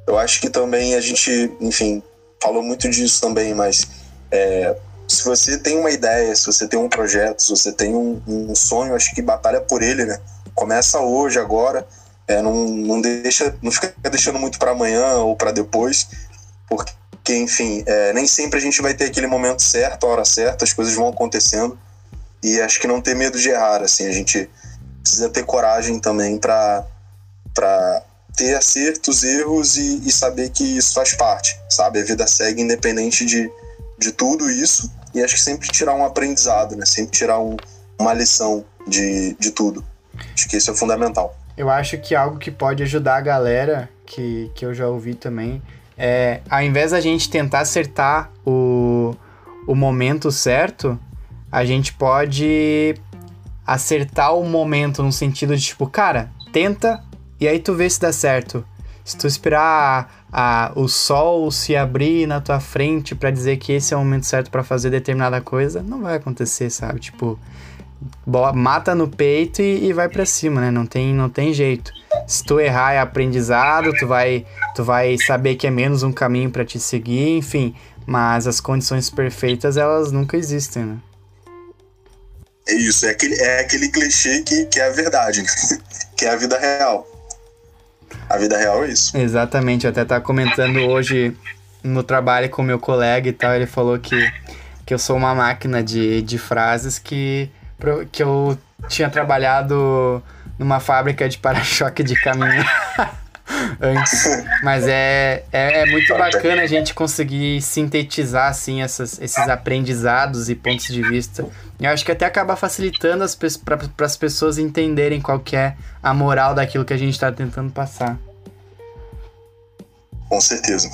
Eu acho que também a gente, enfim, falou muito disso também, mas é, se você tem uma ideia, se você tem um projeto, se você tem um, um sonho, acho que batalha por ele, né? Começa hoje, agora. É, não, não deixa, não fica deixando muito para amanhã ou para depois, porque porque, enfim, é, nem sempre a gente vai ter aquele momento certo, a hora certa, as coisas vão acontecendo. E acho que não ter medo de errar, assim, a gente precisa ter coragem também para ter acertos, erros e, e, saber que isso faz parte, sabe? A vida segue independente de, de tudo isso e acho que sempre tirar um aprendizado, né? Sempre tirar um, uma lição de, de tudo. Acho que isso é fundamental. Eu acho que algo que pode ajudar a galera, que, que eu já ouvi também, é ao invés da gente tentar acertar o, o momento certo, a gente pode acertar o momento no sentido de tipo, cara, tenta e aí tu vê se dá certo. Se tu esperar a, a, o sol se abrir na tua frente para dizer que esse é o momento certo para fazer determinada coisa, não vai acontecer, sabe? Tipo, mata no peito e, e vai para cima, né? Não tem, não tem jeito. Se tu errar é aprendizado, tu vai, tu vai saber que é menos um caminho para te seguir, enfim. Mas as condições perfeitas, elas nunca existem, né? É isso, é aquele, é aquele clichê que, que é a verdade, (laughs) que é a vida real. A vida real é isso. Exatamente, eu até tava comentando hoje no trabalho com meu colega e tal, ele falou que, que eu sou uma máquina de, de frases que que eu tinha trabalhado numa fábrica de para-choque de caminhão (laughs) antes. Mas é, é, é, muito bacana a gente conseguir sintetizar assim, essas, esses aprendizados e pontos de vista. Eu acho que até acaba facilitando para as pessoas entenderem qual que é a moral daquilo que a gente está tentando passar. Com certeza.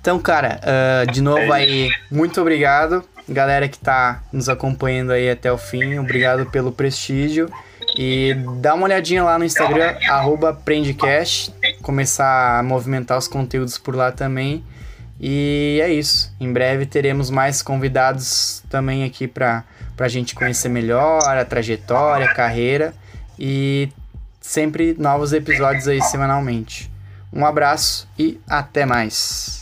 Então, cara, uh, de novo é aí, muito obrigado galera que tá nos acompanhando aí até o fim, obrigado pelo prestígio. E dá uma olhadinha lá no Instagram, arroba começar a movimentar os conteúdos por lá também. E é isso. Em breve teremos mais convidados também aqui para a gente conhecer melhor a trajetória, a carreira e sempre novos episódios aí semanalmente. Um abraço e até mais.